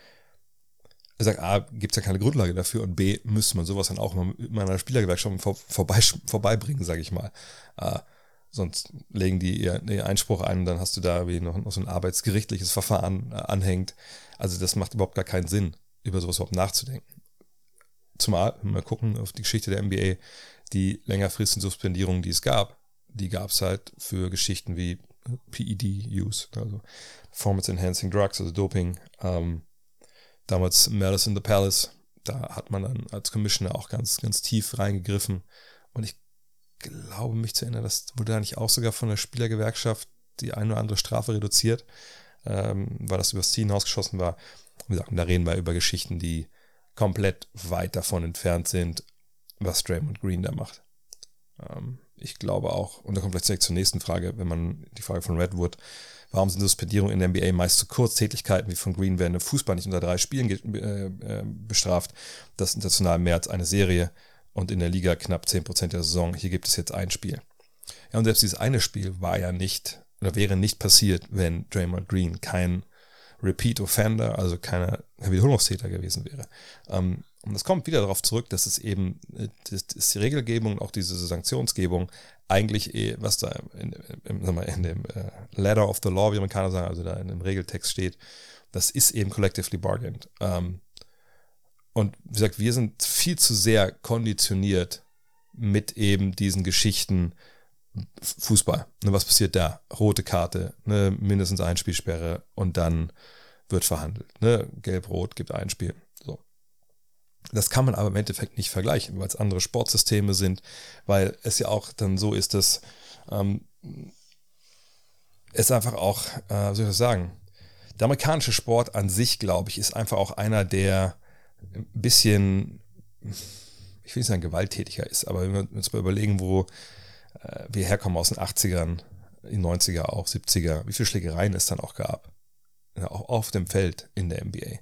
S1: er sagt, A, gibt es ja keine Grundlage dafür und B, müsste man sowas dann auch immer mit meiner Spielergewerkschaft vor, vorbei, vorbeibringen, sage ich mal. Äh, sonst legen die ihr, ihr, Einspruch ein und dann hast du da wie noch, noch so ein arbeitsgerichtliches Verfahren äh, anhängt. Also das macht überhaupt gar keinen Sinn, über sowas überhaupt nachzudenken. Zumal, wenn wir gucken auf die Geschichte der NBA, die längerfristigen Suspendierungen, die es gab, die gab es halt für Geschichten wie PED-Use, also Performance Enhancing Drugs, also Doping, ähm, damals Malice in the Palace, da hat man dann als Commissioner auch ganz, ganz tief reingegriffen. Und ich glaube, mich zu erinnern, das wurde da nicht auch sogar von der Spielergewerkschaft die eine oder andere Strafe reduziert, ähm, weil das übers Ziel hinausgeschossen war. Wie gesagt, da reden wir über Geschichten, die komplett weit davon entfernt sind, was Draymond Green da macht. Ähm, ich glaube auch, und da kommt vielleicht direkt zur nächsten Frage, wenn man die Frage von Redwood, warum sind Suspendierungen in der NBA meist zu kurz? Tätigkeiten wie von Green werden im Fußball nicht unter drei Spielen äh, äh, bestraft. Das international mehr als eine Serie und in der Liga knapp 10% der Saison. Hier gibt es jetzt ein Spiel. Ja, und selbst dieses eine Spiel war ja nicht oder wäre nicht passiert, wenn Draymond Green kein Repeat Offender, also keiner Wiederholungstäter gewesen wäre. Ähm, und es kommt wieder darauf zurück, dass es eben äh, das, das die Regelgebung und auch diese Sanktionsgebung eigentlich, eh, was da in, in, in dem äh, Letter of the Law, wie Amerikaner sagen, also da in dem Regeltext steht, das ist eben collectively bargained. Ähm, und wie gesagt, wir sind viel zu sehr konditioniert mit eben diesen Geschichten, Fußball. Ne, was passiert da? Rote Karte, ne, mindestens ein Spielsperre und dann wird verhandelt. Ne? Gelb-Rot gibt ein Spiel. So. Das kann man aber im Endeffekt nicht vergleichen, weil es andere Sportsysteme sind, weil es ja auch dann so ist, dass ähm, es einfach auch, äh, wie soll ich das sagen, der amerikanische Sport an sich, glaube ich, ist einfach auch einer, der ein bisschen, ich will nicht sagen gewalttätiger ist, aber wenn wir uns mal überlegen, wo äh, wir herkommen aus den 80ern, in 90er auch, 70er, wie viele Schlägereien es dann auch gab. Ja, auch auf dem Feld in der NBA. Äh,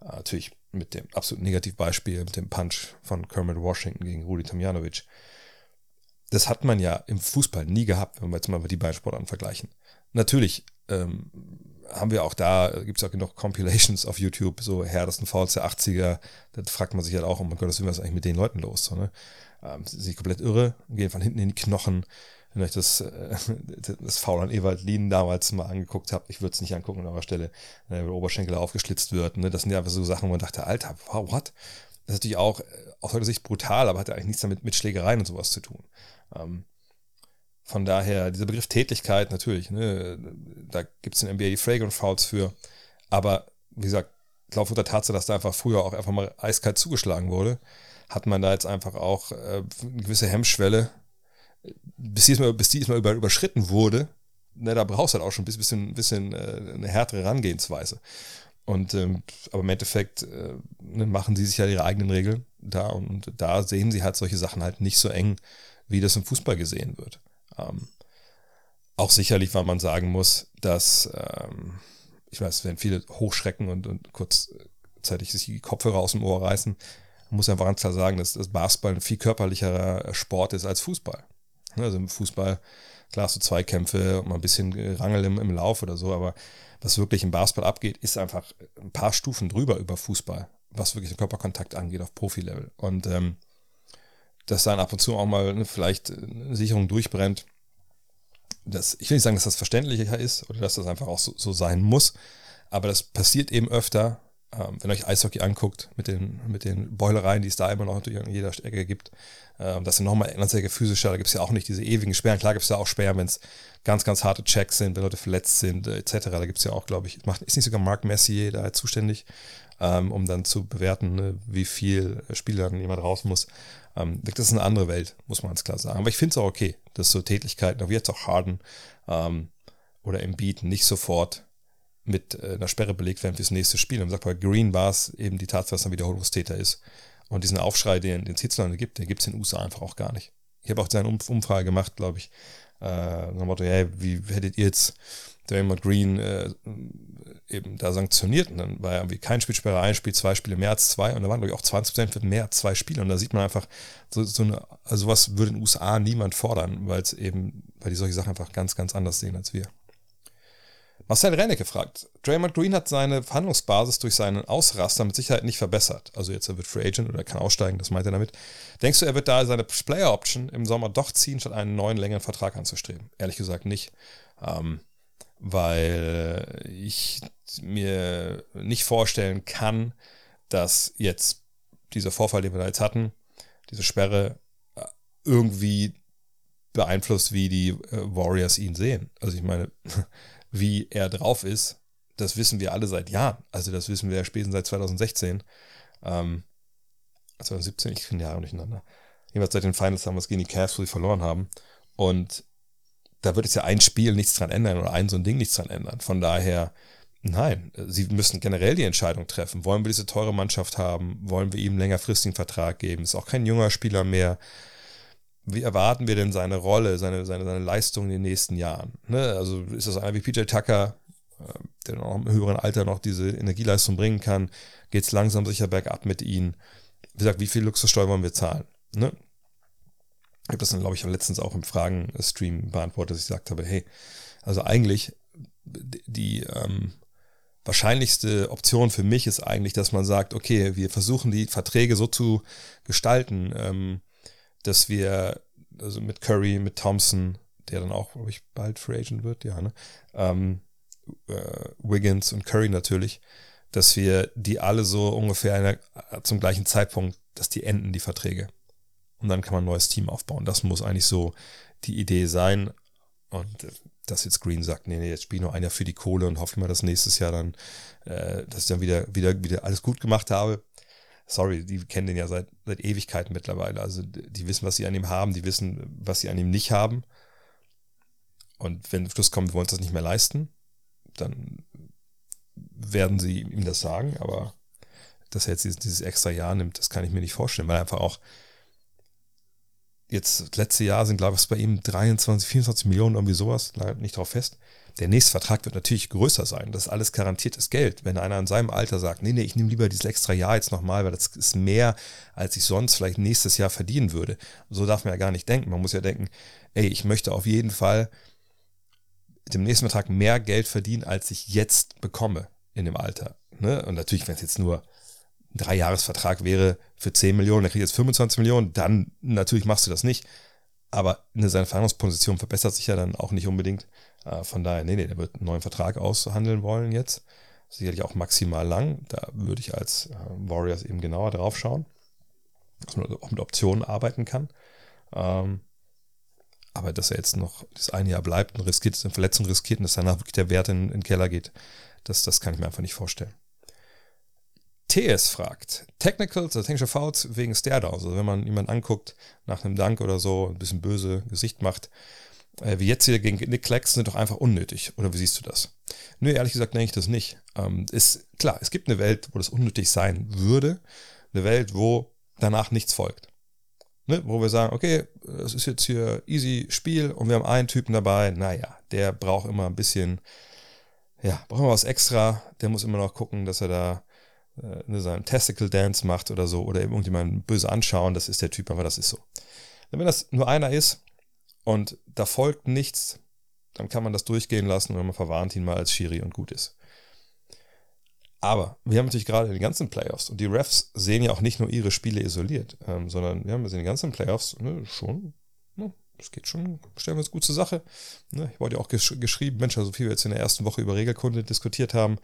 S1: natürlich mit dem absoluten Negativbeispiel, mit dem Punch von Kermit Washington gegen Rudi Tomjanovic. Das hat man ja im Fußball nie gehabt, wenn wir jetzt mal die beiden Sportarten vergleichen. Natürlich ähm, haben wir auch da, gibt es auch genug Compilations auf YouTube, so härtesten Fouls der 80er, da fragt man sich halt auch, oh mein Gott, was ist eigentlich mit den Leuten los? So, ne? ähm, sind komplett irre, gehen von hinten in die Knochen. Wenn euch das, äh, das Foul an Ewald Lien damals mal angeguckt habt, ich würde es nicht angucken an eurer Stelle, äh, wenn der Oberschenkel aufgeschlitzt wird. Ne? Das sind ja einfach so Sachen, wo man dachte, Alter, wow, what? Das ist natürlich auch äh, aus heutiger Sicht brutal, aber hat ja eigentlich nichts damit mit Schlägereien und sowas zu tun. Ähm, von daher, dieser Begriff Tätigkeit natürlich, ne, da gibt es in NBA die Fragrant Fouls für, aber wie gesagt, ich glaube, unter Tatsache, dass da einfach früher auch einfach mal eiskalt zugeschlagen wurde, hat man da jetzt einfach auch äh, eine gewisse Hemmschwelle, bis die mal, bis die mal über, überschritten wurde. Ne, da brauchst du halt auch schon ein bisschen, bisschen äh, eine härtere Herangehensweise. Und ähm, aber im Endeffekt äh, ne, machen sie sich ja ihre eigenen Regeln da und, und, da sehen sie halt solche Sachen halt nicht so eng, wie das im Fußball gesehen wird. Ähm, auch sicherlich, weil man sagen muss, dass ähm, ich weiß, wenn viele hochschrecken und, und kurzzeitig sich die Kopfhörer aus dem Ohr reißen, muss einfach ganz klar sagen, dass das Basketball ein viel körperlicherer Sport ist als Fußball. Also im Fußball, klar hast du Zweikämpfe und mal ein bisschen Rangel im, im Lauf oder so, aber was wirklich im Basketball abgeht, ist einfach ein paar Stufen drüber über Fußball, was wirklich den Körperkontakt angeht auf Profilevel. Und ähm, dass dann ab und zu auch mal ne, vielleicht eine Sicherung durchbrennt, das, ich will nicht sagen, dass das verständlicher ist oder dass das einfach auch so, so sein muss, aber das passiert eben öfter ähm, wenn euch Eishockey anguckt, mit den, mit den Beulereien, die es da immer noch natürlich an jeder Ecke gibt, ähm, das sind nochmal ganz sehr physischer, da gibt es ja auch nicht diese ewigen Sperren. Klar gibt es ja auch Sperren, wenn es ganz, ganz harte Checks sind, wenn Leute verletzt sind, äh, etc. Da gibt es ja auch, glaube ich, macht, ist nicht sogar Mark Messier da zuständig, ähm, um dann zu bewerten, ne, wie viel Spieler dann jemand raus muss. Ähm, das ist eine andere Welt, muss man ganz klar sagen. Aber ich finde es auch okay, dass so Tätigkeiten, auch wie jetzt auch Harden ähm, oder Embiid nicht sofort mit äh, einer Sperre belegt werden fürs nächste Spiel. Und sagt bei Green war es eben die Tatsache, dass er Wiederholungstäter ist. Und diesen Aufschrei, den es hierzulande gibt, den gibt es in den USA einfach auch gar nicht. Ich habe auch seine Umfrage gemacht, glaube ich, äh, nach dem Motto, hey, wie hättet ihr jetzt Draymond Green äh, eben da sanktioniert? Und dann war ja irgendwie kein Spielsperre, ein Spiel, zwei Spiele, mehr als zwei. Und da waren, glaube ich, auch 20% für mehr als zwei Spiele. Und da sieht man einfach, so, so eine, also sowas würde in den USA niemand fordern, weil es eben, weil die solche Sachen einfach ganz, ganz anders sehen als wir. Marcel Rennecke fragt, Draymond Green hat seine Verhandlungsbasis durch seinen Ausraster mit Sicherheit nicht verbessert. Also jetzt er wird Free Agent oder er kann aussteigen, das meint er damit. Denkst du, er wird da seine Player Option im Sommer doch ziehen, statt einen neuen längeren Vertrag anzustreben? Ehrlich gesagt nicht. Ähm, weil ich mir nicht vorstellen kann, dass jetzt dieser Vorfall, den wir da jetzt hatten, diese Sperre äh, irgendwie beeinflusst, wie die äh, Warriors ihn sehen. Also ich meine, wie er drauf ist, das wissen wir alle seit Jahren. Also das wissen wir ja spätestens seit 2016. Ähm, 2017, ich finde Jahre durcheinander. Jedenfalls seit den Finals haben wir es gegen die Cavs, wo sie verloren haben. Und da wird es ja ein Spiel nichts dran ändern oder ein so ein Ding nichts dran ändern. Von daher Nein, sie müssen generell die Entscheidung treffen. Wollen wir diese teure Mannschaft haben? Wollen wir ihm längerfristigen Vertrag geben? Ist auch kein junger Spieler mehr. Wie erwarten wir denn seine Rolle, seine, seine, seine Leistung in den nächsten Jahren? Ne? Also ist das einer wie PJ Tucker, äh, der auch im höheren Alter noch diese Energieleistung bringen kann? Geht es langsam sicher bergab mit ihm? Wie gesagt, wie viel Luxussteuer wollen wir zahlen? Ne? Ich habe das dann, glaube ich, letztens auch im Fragen-Stream beantwortet, dass ich gesagt habe, hey, also eigentlich die ähm, wahrscheinlichste Option für mich ist eigentlich, dass man sagt, okay, wir versuchen die Verträge so zu gestalten, ähm, dass wir, also mit Curry, mit Thompson, der dann auch, glaube ich, bald Free Agent wird, ja, ne? Ähm, äh, Wiggins und Curry natürlich, dass wir die alle so ungefähr eine, zum gleichen Zeitpunkt, dass die enden, die Verträge. Und dann kann man ein neues Team aufbauen. Das muss eigentlich so die Idee sein. Und äh, dass jetzt Green sagt, nee, nee, jetzt spiele ich nur ein Jahr für die Kohle und hoffe mal, dass nächstes Jahr dann, äh, dass ich dann wieder, wieder, wieder alles gut gemacht habe. Sorry, die kennen den ja seit, seit Ewigkeiten mittlerweile. Also die wissen, was sie an ihm haben, die wissen, was sie an ihm nicht haben. Und wenn der Schluss kommt, wir wollen uns das nicht mehr leisten, dann werden sie ihm das sagen, aber dass er jetzt dieses, dieses extra Jahr nimmt, das kann ich mir nicht vorstellen, weil einfach auch jetzt letzte Jahr sind, glaube ich, bei ihm 23, 24 Millionen, irgendwie sowas, nicht drauf fest. Der nächste Vertrag wird natürlich größer sein. Das ist alles garantiertes Geld. Wenn einer in seinem Alter sagt, nee, nee, ich nehme lieber dieses extra Jahr jetzt nochmal, weil das ist mehr, als ich sonst vielleicht nächstes Jahr verdienen würde. So darf man ja gar nicht denken. Man muss ja denken, ey, ich möchte auf jeden Fall dem nächsten Vertrag mehr Geld verdienen, als ich jetzt bekomme in dem Alter. Ne? Und natürlich, wenn es jetzt nur ein Dreijahresvertrag wäre für 10 Millionen, der kriegt jetzt 25 Millionen, dann natürlich machst du das nicht. Aber seine Verhandlungsposition verbessert sich ja dann auch nicht unbedingt. Äh, von daher, nee, nee, der wird einen neuen Vertrag aushandeln wollen jetzt. Sicherlich auch maximal lang. Da würde ich als äh, Warriors eben genauer drauf schauen, dass man auch mit Optionen arbeiten kann. Ähm, aber dass er jetzt noch das eine Jahr bleibt und riskiert, eine Verletzung riskiert und dass danach wirklich der Wert in, in den Keller geht, das, das kann ich mir einfach nicht vorstellen. TS fragt, Technicals, also technische Fouls wegen Stare Also wenn man jemanden anguckt, nach einem Dank oder so, ein bisschen böse Gesicht macht, äh, wie jetzt hier gegen Nick Claxton, sind doch einfach unnötig. Oder wie siehst du das? Nö, ehrlich gesagt denke ich das nicht. Ähm, ist klar, es gibt eine Welt, wo das unnötig sein würde. Eine Welt, wo danach nichts folgt. Ne? Wo wir sagen, okay, es ist jetzt hier easy Spiel und wir haben einen Typen dabei, naja, der braucht immer ein bisschen, ja, braucht immer was extra. Der muss immer noch gucken, dass er da ne, seinen Testicle Dance macht oder so oder irgendjemanden böse anschauen, das ist der Typ, aber das ist so. Wenn das nur einer ist und da folgt nichts, dann kann man das durchgehen lassen und man verwarnt ihn mal als Schiri und gut ist. Aber wir haben natürlich gerade die ganzen Playoffs und die Refs sehen ja auch nicht nur ihre Spiele isoliert, ähm, sondern wir haben in den ganzen Playoffs ne, schon, ne, das geht schon, stellen wir uns gut zur Sache. Ne, ich wurde ja auch gesch geschrieben, Mensch, so viel wir jetzt in der ersten Woche über Regelkunde diskutiert haben,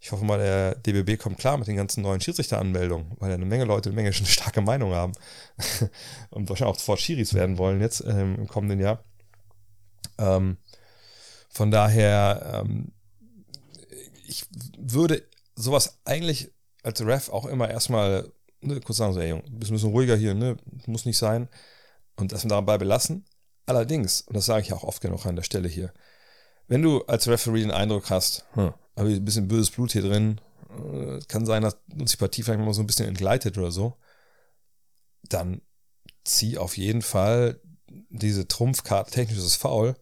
S1: ich hoffe mal, der DBB kommt klar mit den ganzen neuen Schiedsrichteranmeldungen, weil ja eine Menge Leute eine Menge schon starke Meinung haben und wahrscheinlich auch sofort Schiris werden wollen jetzt ähm, im kommenden Jahr. Ähm, von daher, ähm, ich würde sowas eigentlich als Ref auch immer erstmal ne, kurz sagen, so, ey, Junge, bist ein bisschen ruhiger hier, ne, muss nicht sein und das dabei belassen. Allerdings, und das sage ich auch oft genug an der Stelle hier, wenn du als Referee den Eindruck hast, hm, habe ich ein bisschen böses Blut hier drin, äh, kann sein, dass uns die Partie vielleicht mal so ein bisschen entgleitet oder so, dann zieh auf jeden Fall diese Trumpfkarte technisches Foul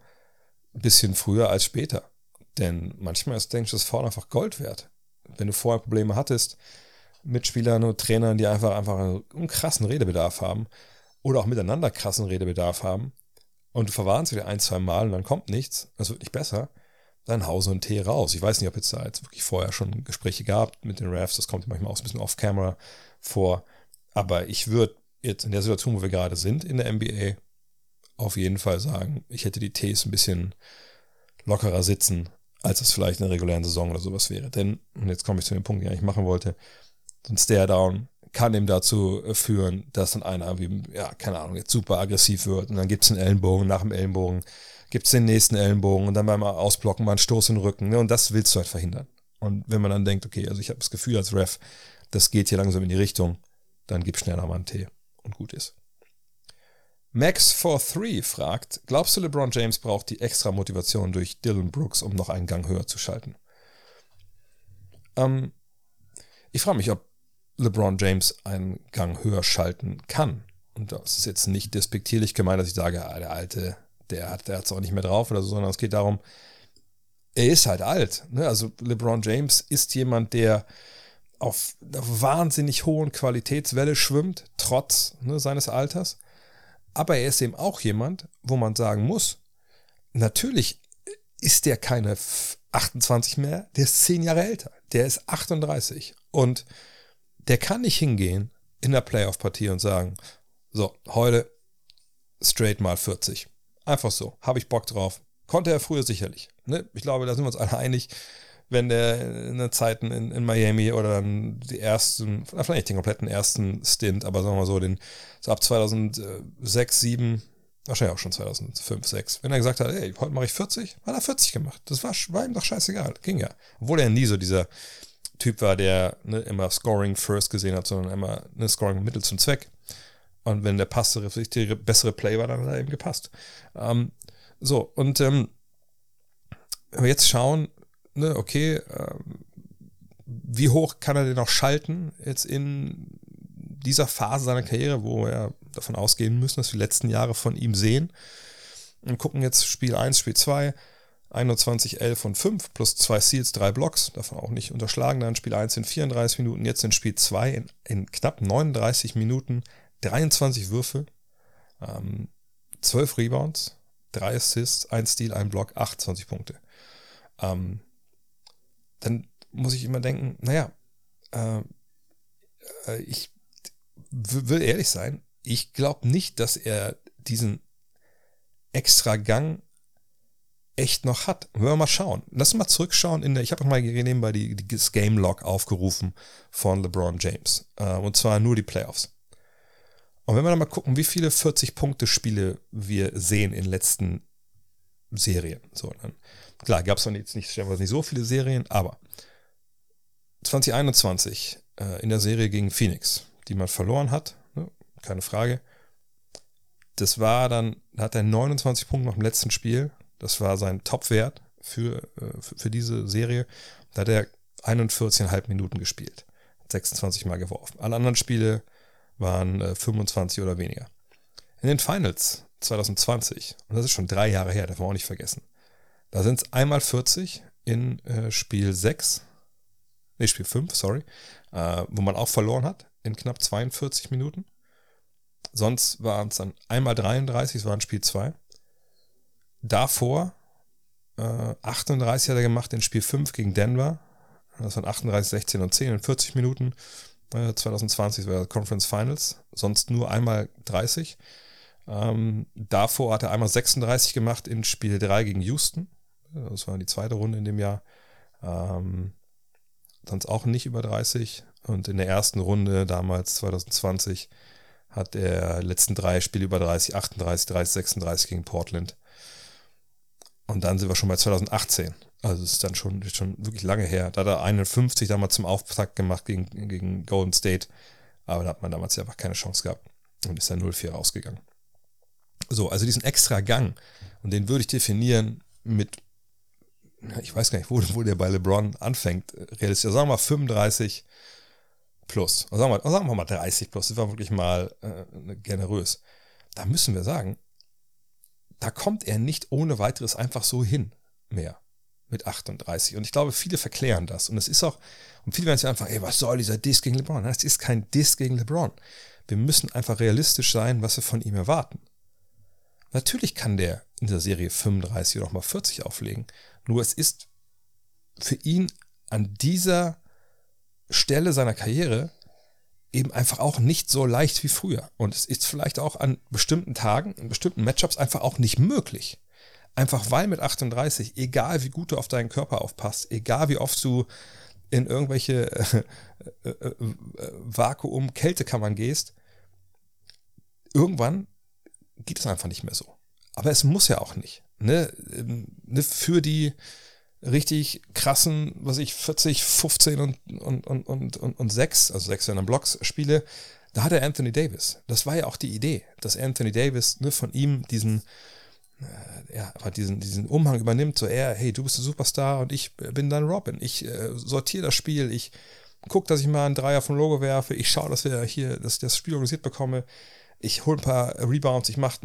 S1: ein bisschen früher als später. Denn manchmal ist technisches Foul einfach Gold wert. Wenn du vorher Probleme hattest, Mitspielern und Trainern, die einfach, einfach einen krassen Redebedarf haben oder auch miteinander krassen Redebedarf haben, und du verwarnst wieder ein, zwei Mal und dann kommt nichts, das wird nicht besser, dann hau so einen Tee raus. Ich weiß nicht, ob jetzt da jetzt wirklich vorher schon Gespräche gab mit den Refs, das kommt manchmal auch ein bisschen off-camera vor, aber ich würde jetzt in der Situation, wo wir gerade sind in der NBA, auf jeden Fall sagen, ich hätte die Tees ein bisschen lockerer sitzen, als es vielleicht in der regulären Saison oder sowas wäre. Denn, und jetzt komme ich zu dem Punkt, den ich machen wollte, so ein Stare-Down kann eben dazu äh, führen, dass dann einer wie, ja, keine Ahnung, jetzt super aggressiv wird und dann gibt es einen Ellenbogen, nach dem Ellenbogen gibt es den nächsten Ellenbogen und dann beim Ausblocken mal einen Stoß in den Rücken. Ne? Und das willst du halt verhindern. Und wenn man dann denkt, okay, also ich habe das Gefühl als Ref, das geht hier langsam in die Richtung, dann gib schneller mal einen Tee und gut ist. Max43 fragt, glaubst du, LeBron James braucht die extra Motivation durch Dylan Brooks, um noch einen Gang höher zu schalten? Ähm, ich frage mich, ob LeBron James einen Gang höher schalten kann. Und das ist jetzt nicht despektierlich gemeint, dass ich sage, ah, der Alte, der hat es auch nicht mehr drauf oder so, sondern es geht darum, er ist halt alt. Ne? Also LeBron James ist jemand, der auf einer wahnsinnig hohen Qualitätswelle schwimmt, trotz ne, seines Alters. Aber er ist eben auch jemand, wo man sagen muss, natürlich ist der keine 28 mehr, der ist 10 Jahre älter. Der ist 38. Und der kann nicht hingehen in der Playoff-Partie und sagen, so, heute straight mal 40. Einfach so. Habe ich Bock drauf. Konnte er früher sicherlich. Ne? Ich glaube, da sind wir uns alle einig wenn der in den Zeiten in, in Miami oder dann die ersten, vielleicht nicht den kompletten ersten Stint, aber sagen wir mal so, den, so ab 2006, 2007, wahrscheinlich auch schon 2005, 2006, wenn er gesagt hat, ey, heute mache ich 40, hat er 40 gemacht. Das war, war ihm doch scheißegal, ging ja. Obwohl er nie so dieser Typ war, der ne, immer Scoring first gesehen hat, sondern immer ne, Scoring Mittel zum Zweck. Und wenn der passere, bessere Play war, dann hat er eben gepasst. Ähm, so, und ähm, wenn wir jetzt schauen, ne, okay, äh, wie hoch kann er denn noch schalten jetzt in dieser Phase seiner Karriere, wo wir davon ausgehen müssen, dass wir die letzten Jahre von ihm sehen. Und gucken jetzt Spiel 1, Spiel 2, 21, 11 und 5 plus zwei Seals, drei Blocks, davon auch nicht unterschlagen. Dann Spiel 1 in 34 Minuten, jetzt in Spiel 2 in, in knapp 39 Minuten, 23 Würfe, ähm, 12 Rebounds, 3 Assists, 1 Steal, 1 Block, 28 Punkte. Ähm, dann muss ich immer denken, naja, äh, äh ich will ehrlich sein, ich glaube nicht, dass er diesen extra Gang echt noch hat. Wollen wir mal schauen. Lass uns mal zurückschauen in der, ich habe mal nebenbei die, die, das Game Log aufgerufen von LeBron James. Äh, und zwar nur die Playoffs. Und wenn wir dann mal gucken, wie viele 40-Punkte-Spiele wir sehen in den letzten Serien. So, dann Klar, gab es noch jetzt nicht, nicht so viele Serien, aber 2021 äh, in der Serie gegen Phoenix, die man verloren hat, ne, keine Frage. Das war dann, da hat er 29 Punkte noch im letzten Spiel. Das war sein Topwert für, äh, für, diese Serie. Da hat er 41,5 Minuten gespielt. 26 Mal geworfen. Alle anderen Spiele waren äh, 25 oder weniger. In den Finals 2020, und das ist schon drei Jahre her, darf man auch nicht vergessen, da sind es einmal 40 in äh, Spiel 6, nee, Spiel 5, sorry, äh, wo man auch verloren hat in knapp 42 Minuten. Sonst waren es dann einmal 33, das war in Spiel 2. Davor äh, 38 hat er gemacht in Spiel 5 gegen Denver. Das waren 38, 16 und 10 in 40 Minuten. 2020 äh, war Conference Finals, sonst nur einmal 30. Ähm, davor hat er einmal 36 gemacht in Spiel 3 gegen Houston. Das war die zweite Runde in dem Jahr. Ähm, sonst auch nicht über 30. Und in der ersten Runde, damals 2020, hat er letzten drei Spiele über 30, 38, 30, 36 gegen Portland. Und dann sind wir schon bei 2018. Also es ist dann schon, schon wirklich lange her. Da hat er 51 damals zum Auftakt gemacht gegen, gegen Golden State. Aber da hat man damals ja einfach keine Chance gehabt und ist dann 0-4 rausgegangen. So, also diesen extra Gang, und den würde ich definieren mit ich weiß gar nicht, wo, wo der bei LeBron anfängt, realistisch. Sagen wir mal 35 plus. Sagen wir, sagen wir mal 30 plus. Das war wirklich mal äh, generös. Da müssen wir sagen, da kommt er nicht ohne weiteres einfach so hin mehr mit 38. Und ich glaube, viele verklären das. Und es ist auch, und viele werden sich einfach, ey, was soll dieser Diss gegen LeBron? Das ist kein Diss gegen LeBron. Wir müssen einfach realistisch sein, was wir von ihm erwarten. Natürlich kann der in der Serie 35 oder auch mal 40 auflegen. Nur es ist für ihn an dieser Stelle seiner Karriere eben einfach auch nicht so leicht wie früher. Und es ist vielleicht auch an bestimmten Tagen, in bestimmten Matchups einfach auch nicht möglich. Einfach weil mit 38, egal wie gut du auf deinen Körper aufpasst, egal wie oft du in irgendwelche äh, äh, äh, Vakuum-Kältekammern gehst, irgendwann geht es einfach nicht mehr so. Aber es muss ja auch nicht. Ne? Ähm, ne? Für die richtig krassen, was ich, 40, 15 und, und, und, und, und, und 6, also 6 in Blocks Spiele, da hat er Anthony Davis. Das war ja auch die Idee, dass Anthony Davis ne, von ihm diesen äh, ja, diesen, diesen Umhang übernimmt, so er, hey, du bist ein Superstar und ich bin dann Robin. Ich äh, sortiere das Spiel, ich gucke, dass ich mal einen Dreier vom Logo werfe, ich schaue, dass wir hier, dass ich das Spiel organisiert bekomme, ich hole ein paar Rebounds, ich mache